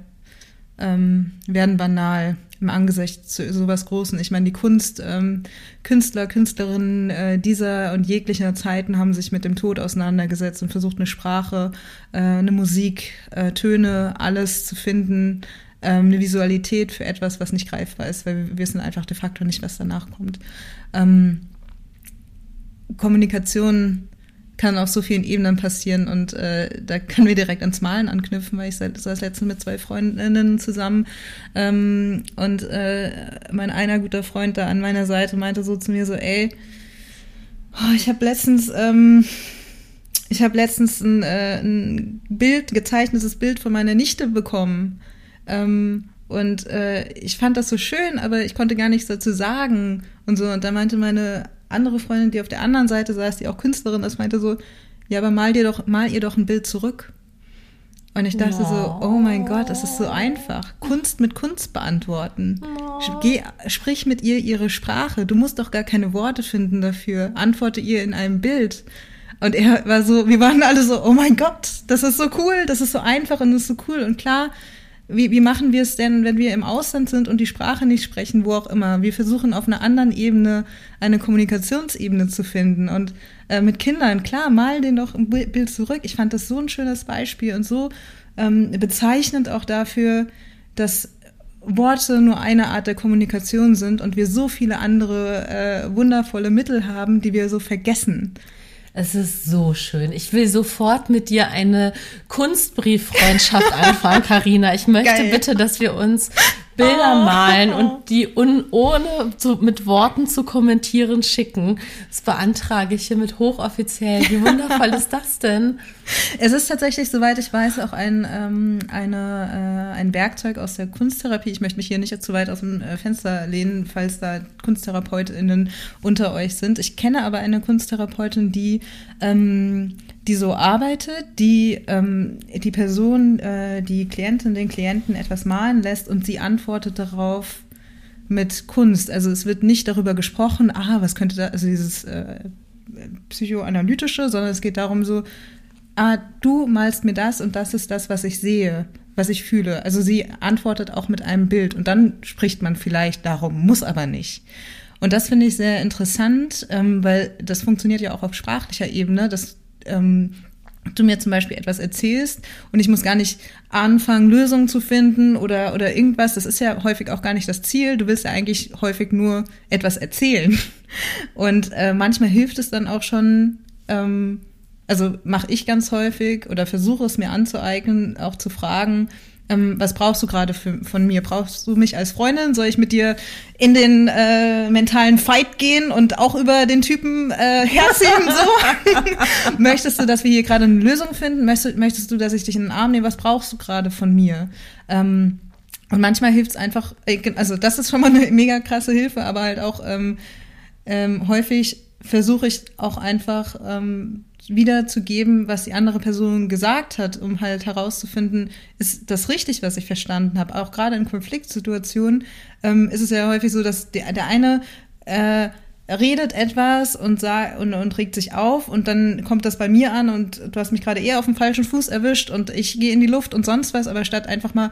ähm, werden banal im Angesicht zu sowas Großen. Ich meine, die Kunst, ähm, Künstler, Künstlerinnen äh, dieser und jeglicher Zeiten haben sich mit dem Tod auseinandergesetzt und versucht, eine Sprache, äh, eine Musik, äh, Töne, alles zu finden, ähm, eine Visualität für etwas, was nicht greifbar ist, weil wir wissen einfach de facto nicht, was danach kommt. Ähm, Kommunikation kann auf so vielen Ebenen passieren und äh, da können wir direkt ans Malen anknüpfen, weil ich saß letztens mit zwei Freundinnen zusammen ähm, und äh, mein einer guter Freund da an meiner Seite meinte so zu mir so, ey, oh, ich habe letztens ähm, ich habe letztens ein, äh, ein Bild, gezeichnetes Bild von meiner Nichte bekommen. Ähm, und äh, ich fand das so schön, aber ich konnte gar nichts dazu sagen und so. Und da meinte meine andere Freundin, die auf der anderen Seite saß, die auch Künstlerin ist, meinte so, ja, aber mal dir doch, mal ihr doch ein Bild zurück. Und ich dachte so, oh mein Gott, das ist so einfach. Kunst mit Kunst beantworten. Geh, sprich mit ihr ihre Sprache. Du musst doch gar keine Worte finden dafür. Antworte ihr in einem Bild. Und er war so, wir waren alle so, oh mein Gott, das ist so cool, das ist so einfach und das ist so cool. Und klar, wie, wie machen wir es denn, wenn wir im Ausland sind und die Sprache nicht sprechen, wo auch immer? Wir versuchen auf einer anderen Ebene eine Kommunikationsebene zu finden. Und äh, mit Kindern, klar, mal den doch ein Bild zurück. Ich fand das so ein schönes Beispiel und so ähm, bezeichnend auch dafür, dass Worte nur eine Art der Kommunikation sind und wir so viele andere äh, wundervolle Mittel haben, die wir so vergessen. Es ist so schön. Ich will sofort mit dir eine Kunstbrieffreundschaft anfangen, Karina. Ich möchte Geil. bitte, dass wir uns Bilder Oh. malen und die un, ohne zu, mit Worten zu kommentieren schicken. Das beantrage ich hiermit hochoffiziell. Wie wundervoll ist das denn? Es ist tatsächlich, soweit ich weiß, auch ein, ähm, eine, äh, ein Werkzeug aus der Kunsttherapie. Ich möchte mich hier nicht zu weit aus dem äh, Fenster lehnen, falls da KunsttherapeutInnen unter euch sind. Ich kenne aber eine Kunsttherapeutin, die, ähm, die so arbeitet, die ähm, die Person, äh, die Klientin, den Klienten etwas malen lässt und sie antwortet darauf mit Kunst. Also es wird nicht darüber gesprochen, ah, was könnte da, also dieses äh, psychoanalytische, sondern es geht darum so, ah, du malst mir das und das ist das, was ich sehe, was ich fühle. Also sie antwortet auch mit einem Bild und dann spricht man vielleicht darum, muss aber nicht. Und das finde ich sehr interessant, ähm, weil das funktioniert ja auch auf sprachlicher Ebene, dass ähm, du mir zum Beispiel etwas erzählst und ich muss gar nicht anfangen, Lösungen zu finden oder, oder irgendwas. Das ist ja häufig auch gar nicht das Ziel. Du willst ja eigentlich häufig nur etwas erzählen. Und äh, manchmal hilft es dann auch schon, ähm, also mache ich ganz häufig oder versuche es mir anzueignen, auch zu fragen, ähm, was brauchst du gerade von mir? Brauchst du mich als Freundin? Soll ich mit dir in den äh, mentalen Fight gehen und auch über den Typen äh, herziehen? So? möchtest du, dass wir hier gerade eine Lösung finden? Möchtest, möchtest du, dass ich dich in den Arm nehme? Was brauchst du gerade von mir? Ähm, und manchmal hilft es einfach, äh, also das ist schon mal eine mega krasse Hilfe, aber halt auch ähm, ähm, häufig versuche ich auch einfach ähm, wiederzugeben, was die andere Person gesagt hat, um halt herauszufinden, ist das richtig, was ich verstanden habe. Auch gerade in Konfliktsituationen ähm, ist es ja häufig so, dass der, der eine äh, redet etwas und, und, und regt sich auf und dann kommt das bei mir an und du hast mich gerade eher auf dem falschen Fuß erwischt und ich gehe in die Luft und sonst was, aber statt einfach mal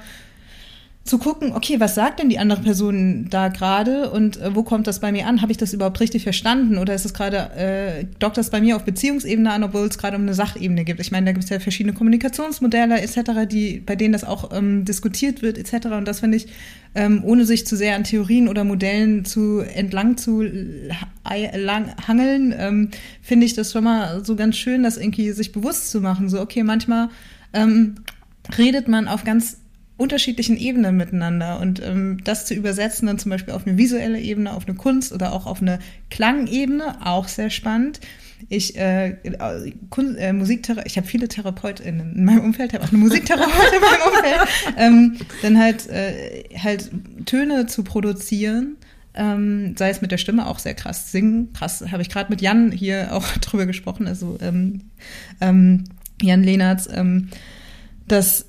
zu gucken, okay, was sagt denn die andere Person da gerade und äh, wo kommt das bei mir an? Habe ich das überhaupt richtig verstanden oder ist es gerade, äh, dockt das bei mir auf Beziehungsebene an, obwohl es gerade um eine Sachebene gibt? Ich meine, da gibt es ja verschiedene Kommunikationsmodelle etc., die, bei denen das auch ähm, diskutiert wird etc. Und das finde ich, ähm, ohne sich zu sehr an Theorien oder Modellen zu entlang zu lang, hangeln, ähm, finde ich das schon mal so ganz schön, das irgendwie sich bewusst zu machen. So, okay, manchmal ähm, redet man auf ganz unterschiedlichen Ebenen miteinander. Und ähm, das zu übersetzen dann zum Beispiel auf eine visuelle Ebene, auf eine Kunst oder auch auf eine Klangebene, auch sehr spannend. Ich äh, Kun äh, Musikthera ich habe viele TherapeutInnen in meinem Umfeld, habe auch eine Musiktherapeutin in meinem Umfeld, ähm, dann halt äh, halt Töne zu produzieren, ähm, sei es mit der Stimme auch sehr krass singen, krass, habe ich gerade mit Jan hier auch drüber gesprochen, also ähm, ähm, Jan Lehnertz, ähm, dass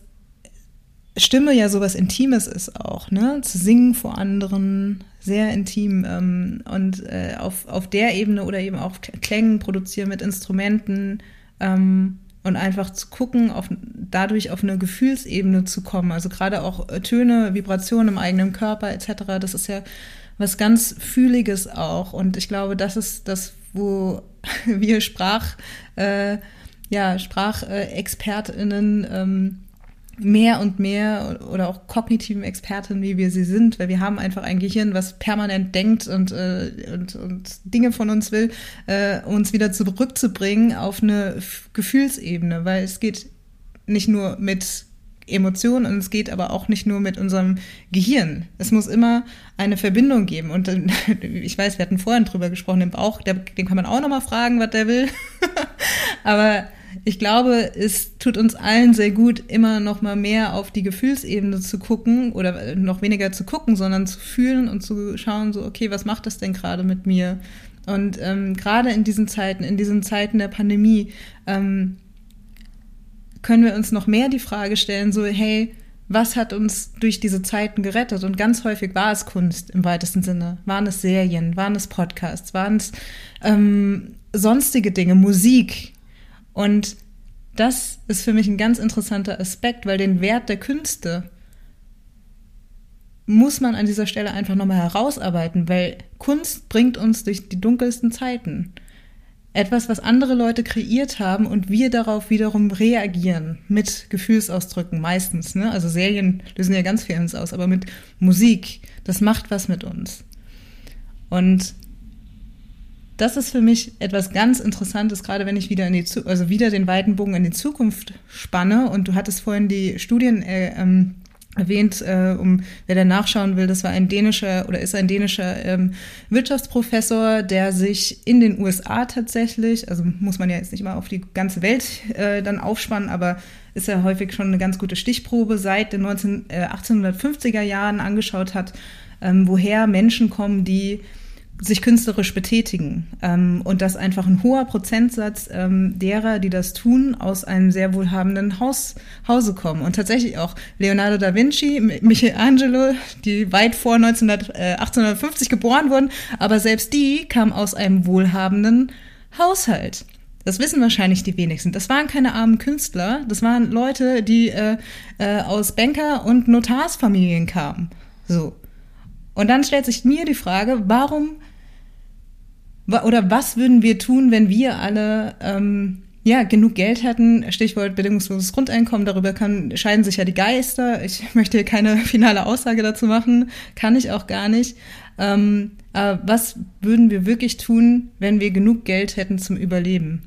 Stimme ja sowas Intimes ist auch, ne? Zu singen vor anderen, sehr intim. Ähm, und äh, auf, auf der Ebene oder eben auch Klängen produzieren mit Instrumenten ähm, und einfach zu gucken, auf, dadurch auf eine Gefühlsebene zu kommen. Also gerade auch äh, Töne, Vibrationen im eigenen Körper etc. Das ist ja was ganz Fühliges auch. Und ich glaube, das ist das, wo wir Sprach, äh, ja, SprachexpertInnen ähm, mehr und mehr oder auch kognitiven Experten, wie wir sie sind, weil wir haben einfach ein Gehirn, was permanent denkt und, äh, und, und Dinge von uns will, äh, uns wieder zurückzubringen auf eine Gefühlsebene, weil es geht nicht nur mit Emotionen und es geht aber auch nicht nur mit unserem Gehirn. Es muss immer eine Verbindung geben. Und äh, ich weiß, wir hatten vorhin drüber gesprochen, den Bauch, der, den kann man auch nochmal fragen, was der will. aber ich glaube, es tut uns allen sehr gut, immer noch mal mehr auf die Gefühlsebene zu gucken oder noch weniger zu gucken, sondern zu fühlen und zu schauen, so, okay, was macht das denn gerade mit mir? Und ähm, gerade in diesen Zeiten, in diesen Zeiten der Pandemie, ähm, können wir uns noch mehr die Frage stellen, so, hey, was hat uns durch diese Zeiten gerettet? Und ganz häufig war es Kunst im weitesten Sinne. Waren es Serien, waren es Podcasts, waren es ähm, sonstige Dinge, Musik, und das ist für mich ein ganz interessanter Aspekt, weil den Wert der Künste muss man an dieser Stelle einfach nochmal herausarbeiten, weil Kunst bringt uns durch die dunkelsten Zeiten. Etwas, was andere Leute kreiert haben und wir darauf wiederum reagieren mit Gefühlsausdrücken meistens. Ne? Also Serien lösen ja ganz viel uns aus, aber mit Musik, das macht was mit uns. Und das ist für mich etwas ganz Interessantes, gerade wenn ich wieder in die, also wieder den weiten Bogen in die Zukunft spanne. Und du hattest vorhin die Studien äh, ähm, erwähnt, äh, um wer da nachschauen will, das war ein dänischer oder ist ein dänischer ähm, Wirtschaftsprofessor, der sich in den USA tatsächlich, also muss man ja jetzt nicht mal auf die ganze Welt äh, dann aufspannen, aber ist ja häufig schon eine ganz gute Stichprobe seit den 19, äh, 1850er Jahren angeschaut hat, ähm, woher Menschen kommen, die sich künstlerisch betätigen ähm, und dass einfach ein hoher Prozentsatz ähm, derer, die das tun, aus einem sehr wohlhabenden Haus, Hause kommen. Und tatsächlich auch Leonardo da Vinci, Michelangelo, die weit vor 1900, äh, 1850 geboren wurden, aber selbst die kamen aus einem wohlhabenden Haushalt. Das wissen wahrscheinlich die wenigsten. Das waren keine armen Künstler, das waren Leute, die äh, äh, aus Banker- und Notarsfamilien kamen. So. Und dann stellt sich mir die Frage, warum oder was würden wir tun, wenn wir alle ähm, ja, genug Geld hätten, Stichwort bedingungsloses Grundeinkommen, darüber kann, scheiden sich ja die Geister. Ich möchte hier keine finale Aussage dazu machen, kann ich auch gar nicht. Ähm, aber was würden wir wirklich tun, wenn wir genug Geld hätten zum Überleben?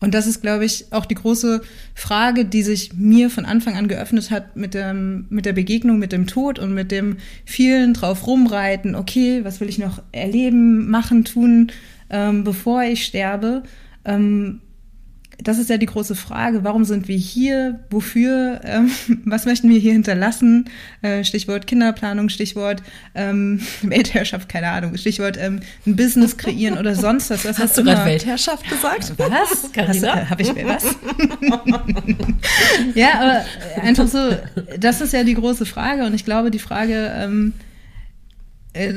Und das ist, glaube ich, auch die große Frage, die sich mir von Anfang an geöffnet hat mit, dem, mit der Begegnung mit dem Tod und mit dem vielen drauf rumreiten, okay, was will ich noch erleben, machen, tun, ähm, bevor ich sterbe. Ähm, das ist ja die große Frage, warum sind wir hier, wofür, ähm, was möchten wir hier hinterlassen? Äh, Stichwort Kinderplanung, Stichwort ähm, Weltherrschaft, keine Ahnung, Stichwort ähm, ein Business kreieren oder sonst was. was Hast du gerade Weltherrschaft gesagt? Was? Carina? Habe ich mir was? ja, aber einfach so, das ist ja die große Frage und ich glaube, die Frage, ähm, äh,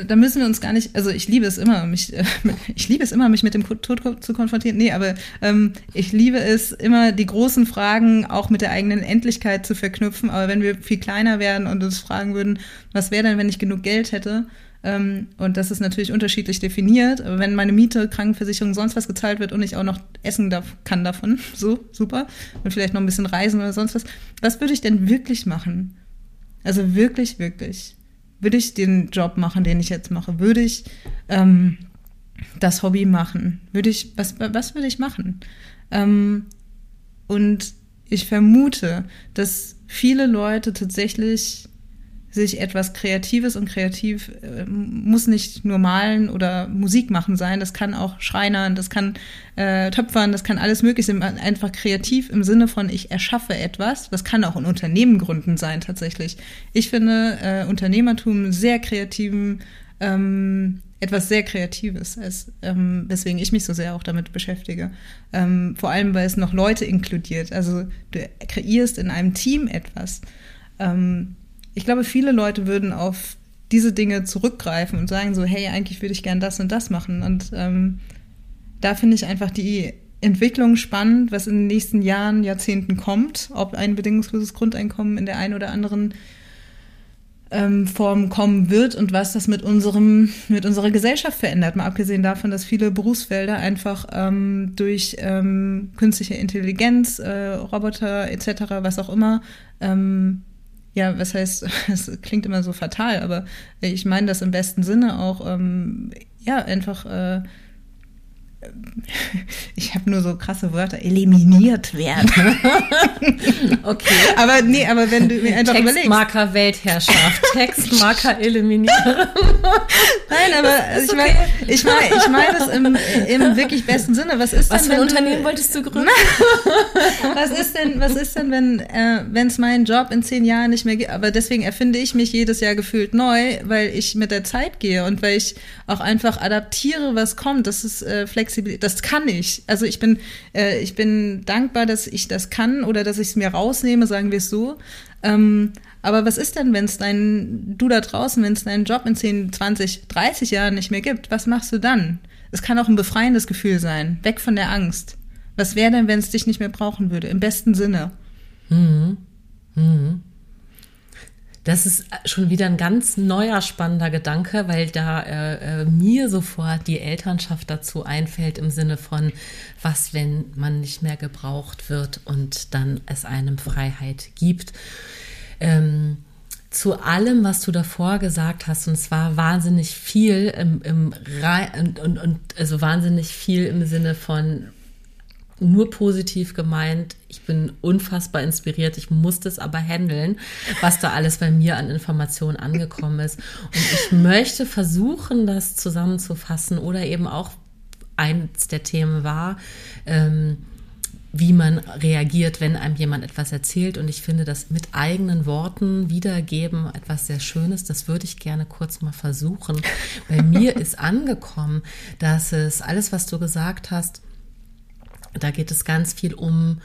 da müssen wir uns gar nicht, also ich liebe es immer, mich, äh, ich liebe es immer, mich mit dem Tod zu konfrontieren. Nee, aber ähm, ich liebe es immer, die großen Fragen auch mit der eigenen Endlichkeit zu verknüpfen. Aber wenn wir viel kleiner werden und uns fragen würden, was wäre denn, wenn ich genug Geld hätte? Ähm, und das ist natürlich unterschiedlich definiert. Aber wenn meine Miete, Krankenversicherung, sonst was gezahlt wird und ich auch noch essen darf, kann davon, so, super. Und vielleicht noch ein bisschen reisen oder sonst was. Was würde ich denn wirklich machen? Also wirklich, wirklich würde ich den Job machen, den ich jetzt mache? Würde ich ähm, das Hobby machen? Würde ich, was, was würde ich machen? Ähm, und ich vermute, dass viele Leute tatsächlich sich etwas Kreatives und kreativ äh, muss nicht nur malen oder Musik machen sein, das kann auch Schreinern, das kann äh, Töpfern, das kann alles mögliche sein, einfach kreativ im Sinne von ich erschaffe etwas, das kann auch ein Unternehmen gründen sein tatsächlich. Ich finde äh, Unternehmertum sehr kreativen, ähm, etwas sehr Kreatives, als, ähm, weswegen ich mich so sehr auch damit beschäftige. Ähm, vor allem, weil es noch Leute inkludiert. Also du kreierst in einem Team etwas. Ähm, ich glaube, viele Leute würden auf diese Dinge zurückgreifen und sagen so, hey, eigentlich würde ich gern das und das machen. Und ähm, da finde ich einfach die Entwicklung spannend, was in den nächsten Jahren, Jahrzehnten kommt, ob ein bedingungsloses Grundeinkommen in der einen oder anderen ähm, Form kommen wird und was das mit unserem, mit unserer Gesellschaft verändert. Mal abgesehen davon, dass viele Berufsfelder einfach ähm, durch ähm, künstliche Intelligenz, äh, Roboter etc., was auch immer, ähm, ja, was heißt, es klingt immer so fatal, aber ich meine das im besten Sinne auch, ähm, ja, einfach äh, ich habe nur so krasse Wörter, eliminiert werden. okay. Aber nee, aber wenn du mir einfach überlegst. Textmarker Weltherrschaft, Textmarker eliminieren. Nein, aber also ich meine ich mein, ich mein das im, im wirklich besten Sinne. Was ist was denn, für ein Unternehmen du, wolltest du gründen? was ist denn, was ist denn, wenn äh, es meinen Job in zehn Jahren nicht mehr gibt? Aber deswegen erfinde ich mich jedes Jahr gefühlt neu, weil ich mit der Zeit gehe und weil ich auch einfach adaptiere, was kommt. Das ist äh, flexibel Flexibilität, das kann ich. Also ich bin, äh, ich bin dankbar, dass ich das kann oder dass ich es mir rausnehme, sagen wir es so. Ähm, aber was ist denn, wenn es deinen, du da draußen, wenn es deinen Job in 10, 20, 30 Jahren nicht mehr gibt? Was machst du dann? Es kann auch ein befreiendes Gefühl sein, weg von der Angst. Was wäre denn, wenn es dich nicht mehr brauchen würde? Im besten Sinne. Mhm. Mhm. Das ist schon wieder ein ganz neuer spannender Gedanke, weil da äh, äh, mir sofort die Elternschaft dazu einfällt im Sinne von, was, wenn man nicht mehr gebraucht wird und dann es einem Freiheit gibt. Ähm, zu allem, was du davor gesagt hast, und zwar wahnsinnig viel im, im und, und, und also wahnsinnig viel im Sinne von nur positiv gemeint. Ich bin unfassbar inspiriert. Ich musste es aber handeln, was da alles bei mir an Informationen angekommen ist. Und ich möchte versuchen, das zusammenzufassen oder eben auch eins der Themen war, ähm, wie man reagiert, wenn einem jemand etwas erzählt. Und ich finde das mit eigenen Worten wiedergeben etwas sehr Schönes. Das würde ich gerne kurz mal versuchen. Bei mir ist angekommen, dass es alles, was du gesagt hast, da geht es ganz viel um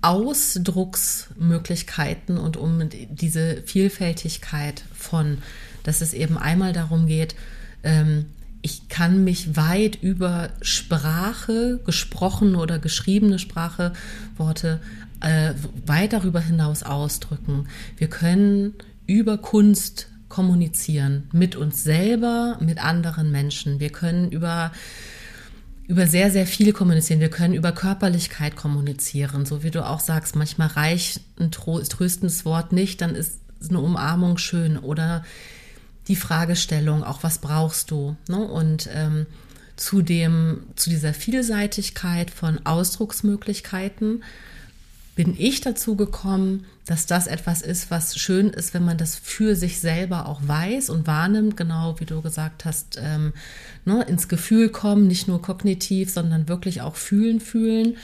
Ausdrucksmöglichkeiten und um diese Vielfältigkeit von, dass es eben einmal darum geht, ähm, ich kann mich weit über Sprache, gesprochene oder geschriebene Sprache, Worte, äh, weit darüber hinaus ausdrücken. Wir können über Kunst kommunizieren, mit uns selber, mit anderen Menschen. Wir können über über sehr, sehr viel kommunizieren. Wir können über Körperlichkeit kommunizieren, so wie du auch sagst. Manchmal reicht ein tröstendes Wort nicht, dann ist eine Umarmung schön oder die Fragestellung, auch was brauchst du? Ne? Und ähm, zu dem, zu dieser Vielseitigkeit von Ausdrucksmöglichkeiten bin ich dazu gekommen, dass das etwas ist, was schön ist, wenn man das für sich selber auch weiß und wahrnimmt, genau wie du gesagt hast, ähm, ne, ins Gefühl kommen, nicht nur kognitiv, sondern wirklich auch fühlen, fühlen.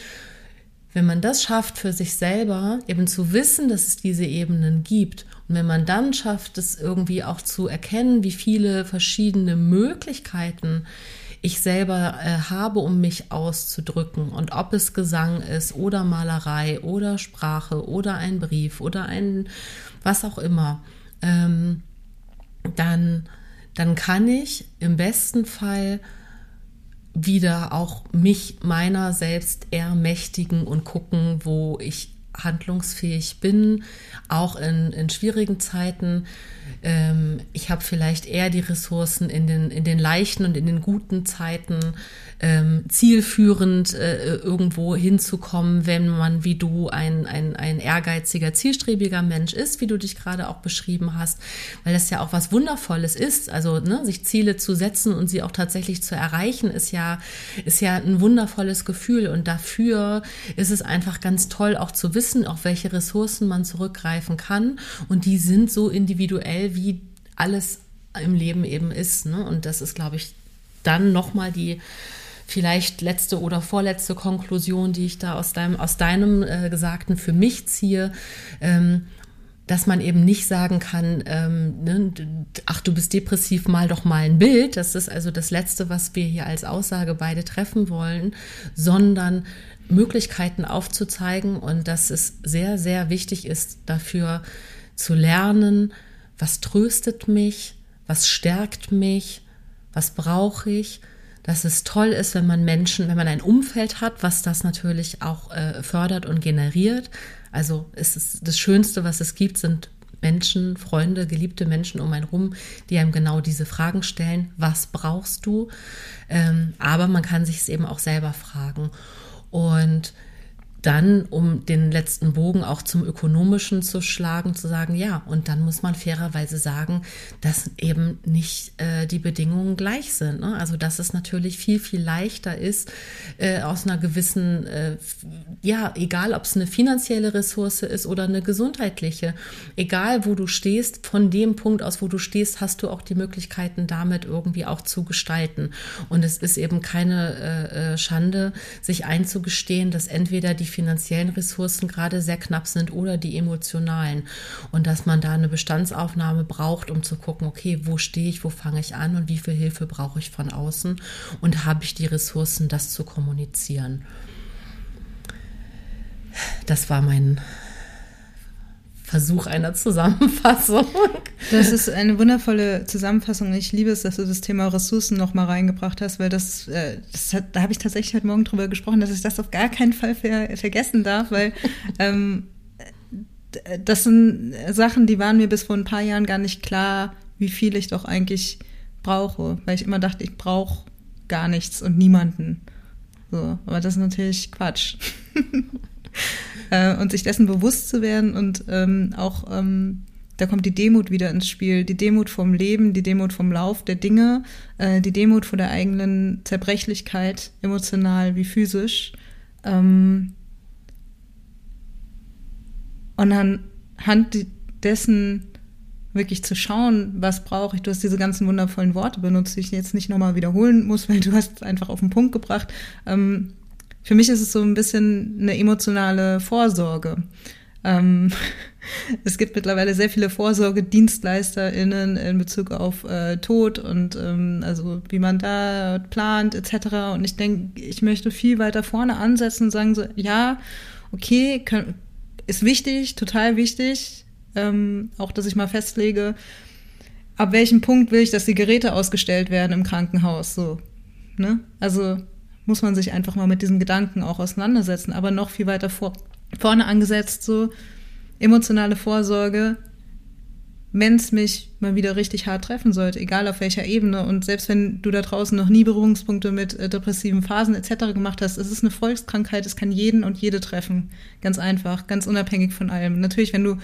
Wenn man das schafft für sich selber, eben zu wissen, dass es diese Ebenen gibt, und wenn man dann schafft, es irgendwie auch zu erkennen, wie viele verschiedene Möglichkeiten ich selber äh, habe, um mich auszudrücken. Und ob es Gesang ist oder Malerei oder Sprache oder ein Brief oder ein was auch immer, ähm, dann, dann kann ich im besten Fall wieder auch mich meiner selbst ermächtigen und gucken, wo ich handlungsfähig bin, auch in, in schwierigen Zeiten. Ähm, ich habe vielleicht eher die Ressourcen in den, in den leichten und in den guten Zeiten ähm, zielführend äh, irgendwo hinzukommen, wenn man wie du ein, ein, ein ehrgeiziger, zielstrebiger Mensch ist, wie du dich gerade auch beschrieben hast, weil das ja auch was Wundervolles ist. Also ne, sich Ziele zu setzen und sie auch tatsächlich zu erreichen, ist ja, ist ja ein wundervolles Gefühl. Und dafür ist es einfach ganz toll, auch zu wissen, auf welche Ressourcen man zurückgreifen kann. Und die sind so individuell, wie alles im Leben eben ist. Ne? Und das ist, glaube ich, dann nochmal die vielleicht letzte oder vorletzte Konklusion, die ich da aus deinem, aus deinem äh, Gesagten für mich ziehe. Ähm, dass man eben nicht sagen kann, ähm, ne, ach, du bist depressiv, mal doch mal ein Bild. Das ist also das Letzte, was wir hier als Aussage beide treffen wollen, sondern Möglichkeiten aufzuzeigen und dass es sehr, sehr wichtig ist, dafür zu lernen, was tröstet mich, was stärkt mich, was brauche ich dass es toll ist, wenn man Menschen, wenn man ein Umfeld hat, was das natürlich auch äh, fördert und generiert. Also ist es das Schönste, was es gibt, sind Menschen, Freunde, geliebte Menschen um einen rum, die einem genau diese Fragen stellen. Was brauchst du? Ähm, aber man kann sich es eben auch selber fragen. Und dann, um den letzten Bogen auch zum Ökonomischen zu schlagen, zu sagen, ja, und dann muss man fairerweise sagen, dass eben nicht äh, die Bedingungen gleich sind. Ne? Also dass es natürlich viel, viel leichter ist, äh, aus einer gewissen, äh, ja, egal ob es eine finanzielle Ressource ist oder eine gesundheitliche, egal wo du stehst, von dem Punkt aus, wo du stehst, hast du auch die Möglichkeiten, damit irgendwie auch zu gestalten. Und es ist eben keine äh, äh Schande, sich einzugestehen, dass entweder die finanziellen Ressourcen gerade sehr knapp sind oder die emotionalen. Und dass man da eine Bestandsaufnahme braucht, um zu gucken, okay, wo stehe ich, wo fange ich an und wie viel Hilfe brauche ich von außen und habe ich die Ressourcen, das zu kommunizieren. Das war mein Versuch einer Zusammenfassung. Das ist eine wundervolle Zusammenfassung. Ich liebe es, dass du das Thema Ressourcen noch mal reingebracht hast, weil das, äh, das hat, da habe ich tatsächlich heute Morgen drüber gesprochen, dass ich das auf gar keinen Fall ver vergessen darf, weil ähm, das sind Sachen, die waren mir bis vor ein paar Jahren gar nicht klar, wie viel ich doch eigentlich brauche, weil ich immer dachte, ich brauche gar nichts und niemanden. So, aber das ist natürlich Quatsch. äh, und sich dessen bewusst zu werden und ähm, auch ähm, da kommt die Demut wieder ins Spiel, die Demut vom Leben, die Demut vom Lauf der Dinge, äh, die Demut vor der eigenen Zerbrechlichkeit, emotional wie physisch. Ähm, und anhand dessen wirklich zu schauen, was brauche ich. Du hast diese ganzen wundervollen Worte benutzt, die ich jetzt nicht nochmal wiederholen muss, weil du hast einfach auf den Punkt gebracht. Ähm, für mich ist es so ein bisschen eine emotionale Vorsorge. Ähm, es gibt mittlerweile sehr viele VorsorgedienstleisterInnen in Bezug auf äh, Tod und ähm, also wie man da plant etc. Und ich denke, ich möchte viel weiter vorne ansetzen und sagen so, ja, okay, können, ist wichtig, total wichtig, ähm, auch dass ich mal festlege, ab welchem Punkt will ich, dass die Geräte ausgestellt werden im Krankenhaus, so, ne? Also muss man sich einfach mal mit diesem Gedanken auch auseinandersetzen. Aber noch viel weiter vor, vorne angesetzt, so emotionale Vorsorge. wenn es mich mal wieder richtig hart treffen sollte, egal auf welcher Ebene. Und selbst wenn du da draußen noch nie Berührungspunkte mit äh, depressiven Phasen etc. gemacht hast, es ist eine Volkskrankheit, es kann jeden und jede treffen. Ganz einfach, ganz unabhängig von allem. Natürlich, wenn du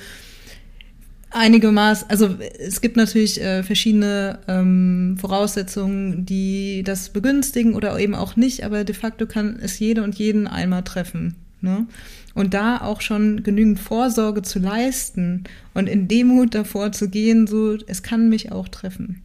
einige Maß, also es gibt natürlich äh, verschiedene ähm, Voraussetzungen, die das begünstigen oder eben auch nicht, aber de facto kann es jede und jeden einmal treffen. Ne? Und da auch schon genügend Vorsorge zu leisten und in Demut davor zu gehen, so, es kann mich auch treffen.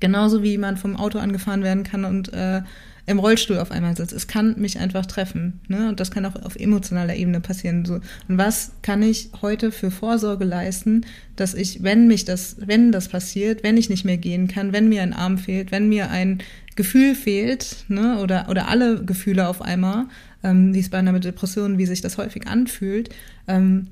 Genauso wie man vom Auto angefahren werden kann und äh, im Rollstuhl auf einmal sitzt. Es kann mich einfach treffen. Ne? Und das kann auch auf emotionaler Ebene passieren. So. Und was kann ich heute für Vorsorge leisten, dass ich, wenn mich das, wenn das passiert, wenn ich nicht mehr gehen kann, wenn mir ein Arm fehlt, wenn mir ein Gefühl fehlt, ne, oder, oder alle Gefühle auf einmal, ähm, wie es bei einer Depression, wie sich das häufig anfühlt, ähm,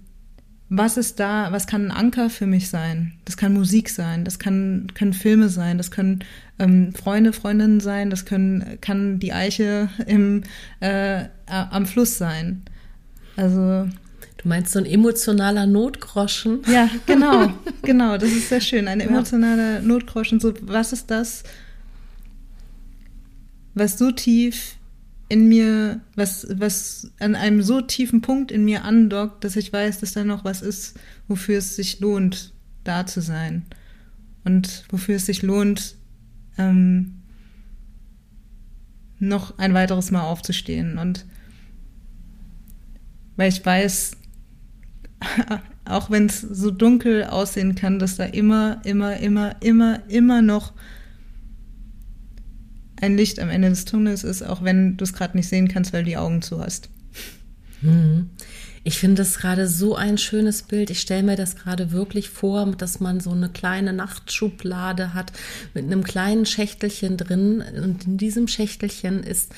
was ist da, was kann ein Anker für mich sein? Das kann Musik sein, das kann, können Filme sein, das können ähm, Freunde, Freundinnen sein, das können, kann die Eiche im, äh, am Fluss sein. Also. Du meinst so ein emotionaler Notgroschen? Ja, genau, genau, das ist sehr schön. Ein emotionaler Notgroschen, so was ist das, was so tief in mir, was, was an einem so tiefen Punkt in mir andockt, dass ich weiß, dass da noch was ist, wofür es sich lohnt, da zu sein. Und wofür es sich lohnt, ähm, noch ein weiteres Mal aufzustehen. Und weil ich weiß, auch wenn es so dunkel aussehen kann, dass da immer, immer, immer, immer, immer noch ein Licht am Ende des Tunnels ist, auch wenn du es gerade nicht sehen kannst, weil du die Augen zu hast. Hm. Ich finde das gerade so ein schönes Bild. Ich stelle mir das gerade wirklich vor, dass man so eine kleine Nachtschublade hat mit einem kleinen Schächtelchen drin. Und in diesem Schächtelchen ist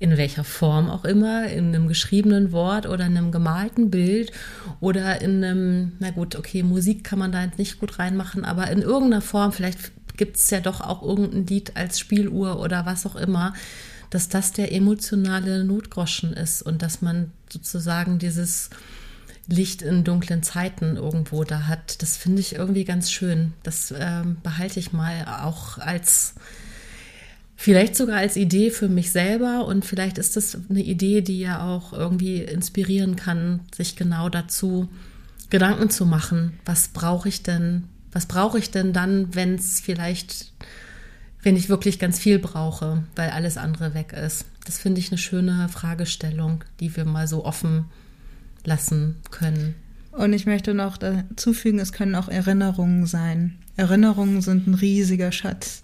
in welcher Form auch immer, in einem geschriebenen Wort oder in einem gemalten Bild oder in einem, na gut, okay, Musik kann man da jetzt nicht gut reinmachen, aber in irgendeiner Form, vielleicht gibt es ja doch auch irgendein Lied als Spieluhr oder was auch immer, dass das der emotionale Notgroschen ist und dass man sozusagen dieses Licht in dunklen Zeiten irgendwo da hat. Das finde ich irgendwie ganz schön. Das ähm, behalte ich mal auch als, vielleicht sogar als Idee für mich selber und vielleicht ist das eine Idee, die ja auch irgendwie inspirieren kann, sich genau dazu Gedanken zu machen. Was brauche ich denn? Was brauche ich denn dann, wenn es vielleicht, wenn ich wirklich ganz viel brauche, weil alles andere weg ist? Das finde ich eine schöne Fragestellung, die wir mal so offen lassen können. Und ich möchte noch dazu fügen, es können auch Erinnerungen sein. Erinnerungen sind ein riesiger Schatz.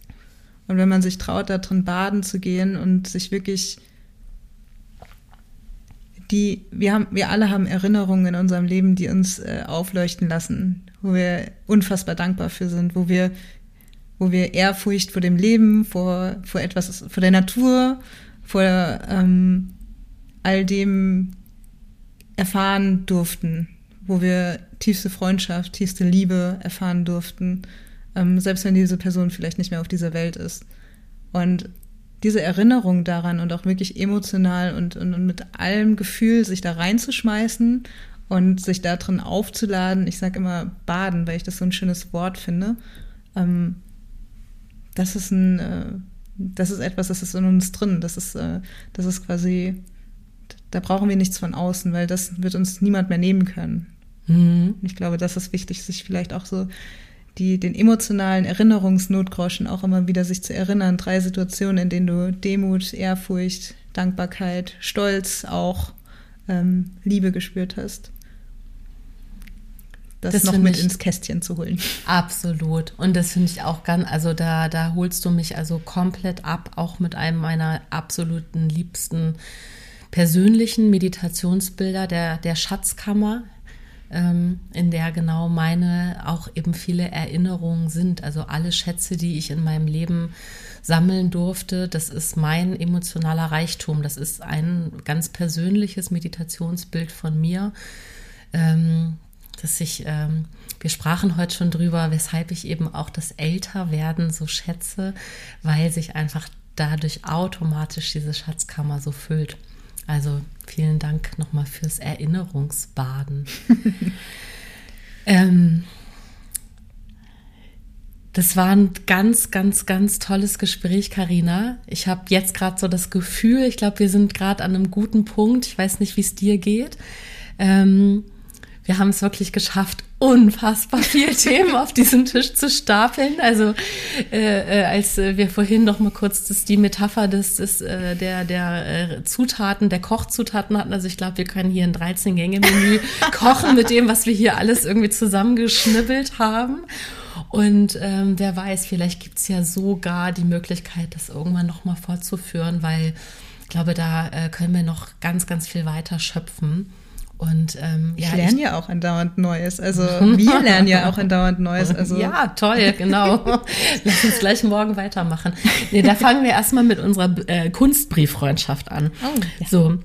Und wenn man sich traut, da drin baden zu gehen und sich wirklich die, wir haben, wir alle haben Erinnerungen in unserem Leben, die uns äh, aufleuchten lassen, wo wir unfassbar dankbar für sind, wo wir, wo wir Ehrfurcht vor dem Leben, vor, vor etwas, vor der Natur, vor ähm, all dem erfahren durften, wo wir tiefste Freundschaft, tiefste Liebe erfahren durften, ähm, selbst wenn diese Person vielleicht nicht mehr auf dieser Welt ist. Und diese Erinnerung daran und auch wirklich emotional und, und, und mit allem Gefühl sich da reinzuschmeißen und sich da drin aufzuladen. Ich sage immer baden, weil ich das so ein schönes Wort finde. Ähm, das ist ein, äh, das ist etwas, das ist in uns drin. Das ist, äh, das ist quasi, da brauchen wir nichts von außen, weil das wird uns niemand mehr nehmen können. Mhm. Ich glaube, das ist wichtig, sich vielleicht auch so die, den emotionalen Erinnerungsnotgroschen auch immer wieder sich zu erinnern. Drei Situationen, in denen du Demut, Ehrfurcht, Dankbarkeit, Stolz auch ähm, Liebe gespürt hast das, das noch mit ins Kästchen zu holen. Absolut. Und das finde ich auch ganz, also da, da holst du mich also komplett ab, auch mit einem meiner absoluten liebsten persönlichen Meditationsbilder der, der Schatzkammer, in der genau meine auch eben viele Erinnerungen sind. Also alle Schätze, die ich in meinem Leben sammeln durfte, das ist mein emotionaler Reichtum. Das ist ein ganz persönliches Meditationsbild von mir. Ähm, dass ich, ähm, wir sprachen heute schon drüber, weshalb ich eben auch das Älterwerden so schätze, weil sich einfach dadurch automatisch diese Schatzkammer so füllt. Also vielen Dank nochmal fürs Erinnerungsbaden. ähm, Das war ein ganz, ganz, ganz tolles Gespräch, Karina. Ich habe jetzt gerade so das Gefühl, ich glaube, wir sind gerade an einem guten Punkt. Ich weiß nicht, wie es dir geht. Ähm, wir haben es wirklich geschafft, unfassbar viel Themen auf diesen Tisch zu stapeln. Also äh, äh, als wir vorhin noch mal kurz das, die Metapher des, des äh, der der äh, Zutaten, der Kochzutaten hatten. Also ich glaube, wir können hier ein 13 Gänge Menü kochen mit dem, was wir hier alles irgendwie zusammengeschnibbelt haben. Und ähm, wer weiß, vielleicht gibt's ja sogar die Möglichkeit, das irgendwann noch mal fortzuführen, weil ich glaube, da äh, können wir noch ganz, ganz viel weiter schöpfen. Und ähm, ja, ich lerne ich, ja auch andauernd Neues. Also wir lernen ja auch andauernd Neues. Also. Ja, toll, genau. Lass uns gleich morgen weitermachen. Nee, da fangen wir erstmal mit unserer äh, Kunstbrieffreundschaft an. Oh, ja. So.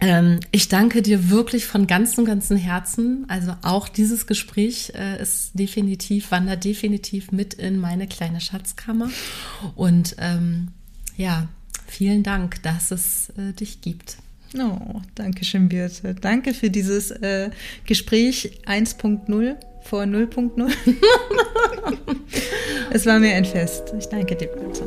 Ähm, ich danke dir wirklich von ganzem, ganzem Herzen. Also auch dieses Gespräch äh, ist definitiv, wandert definitiv mit in meine kleine Schatzkammer. Und ähm, ja, vielen Dank, dass es äh, dich gibt. Oh, danke schön, Birte. Danke für dieses äh, Gespräch 1.0 vor 0.0. es war mir ein Fest. Ich danke dir, Birte.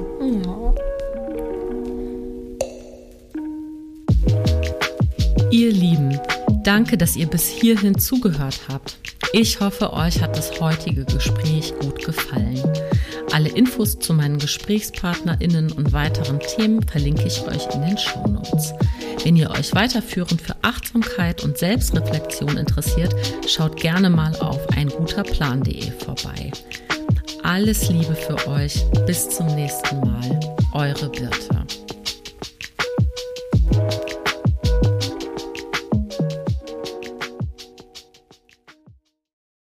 Ihr Lieben, danke, dass ihr bis hierhin zugehört habt. Ich hoffe, euch hat das heutige Gespräch gut gefallen. Alle Infos zu meinen GesprächspartnerInnen und weiteren Themen verlinke ich euch in den Show Notes. Wenn ihr euch weiterführend für Achtsamkeit und Selbstreflexion interessiert, schaut gerne mal auf einguterplan.de vorbei. Alles Liebe für euch. Bis zum nächsten Mal. Eure Birte.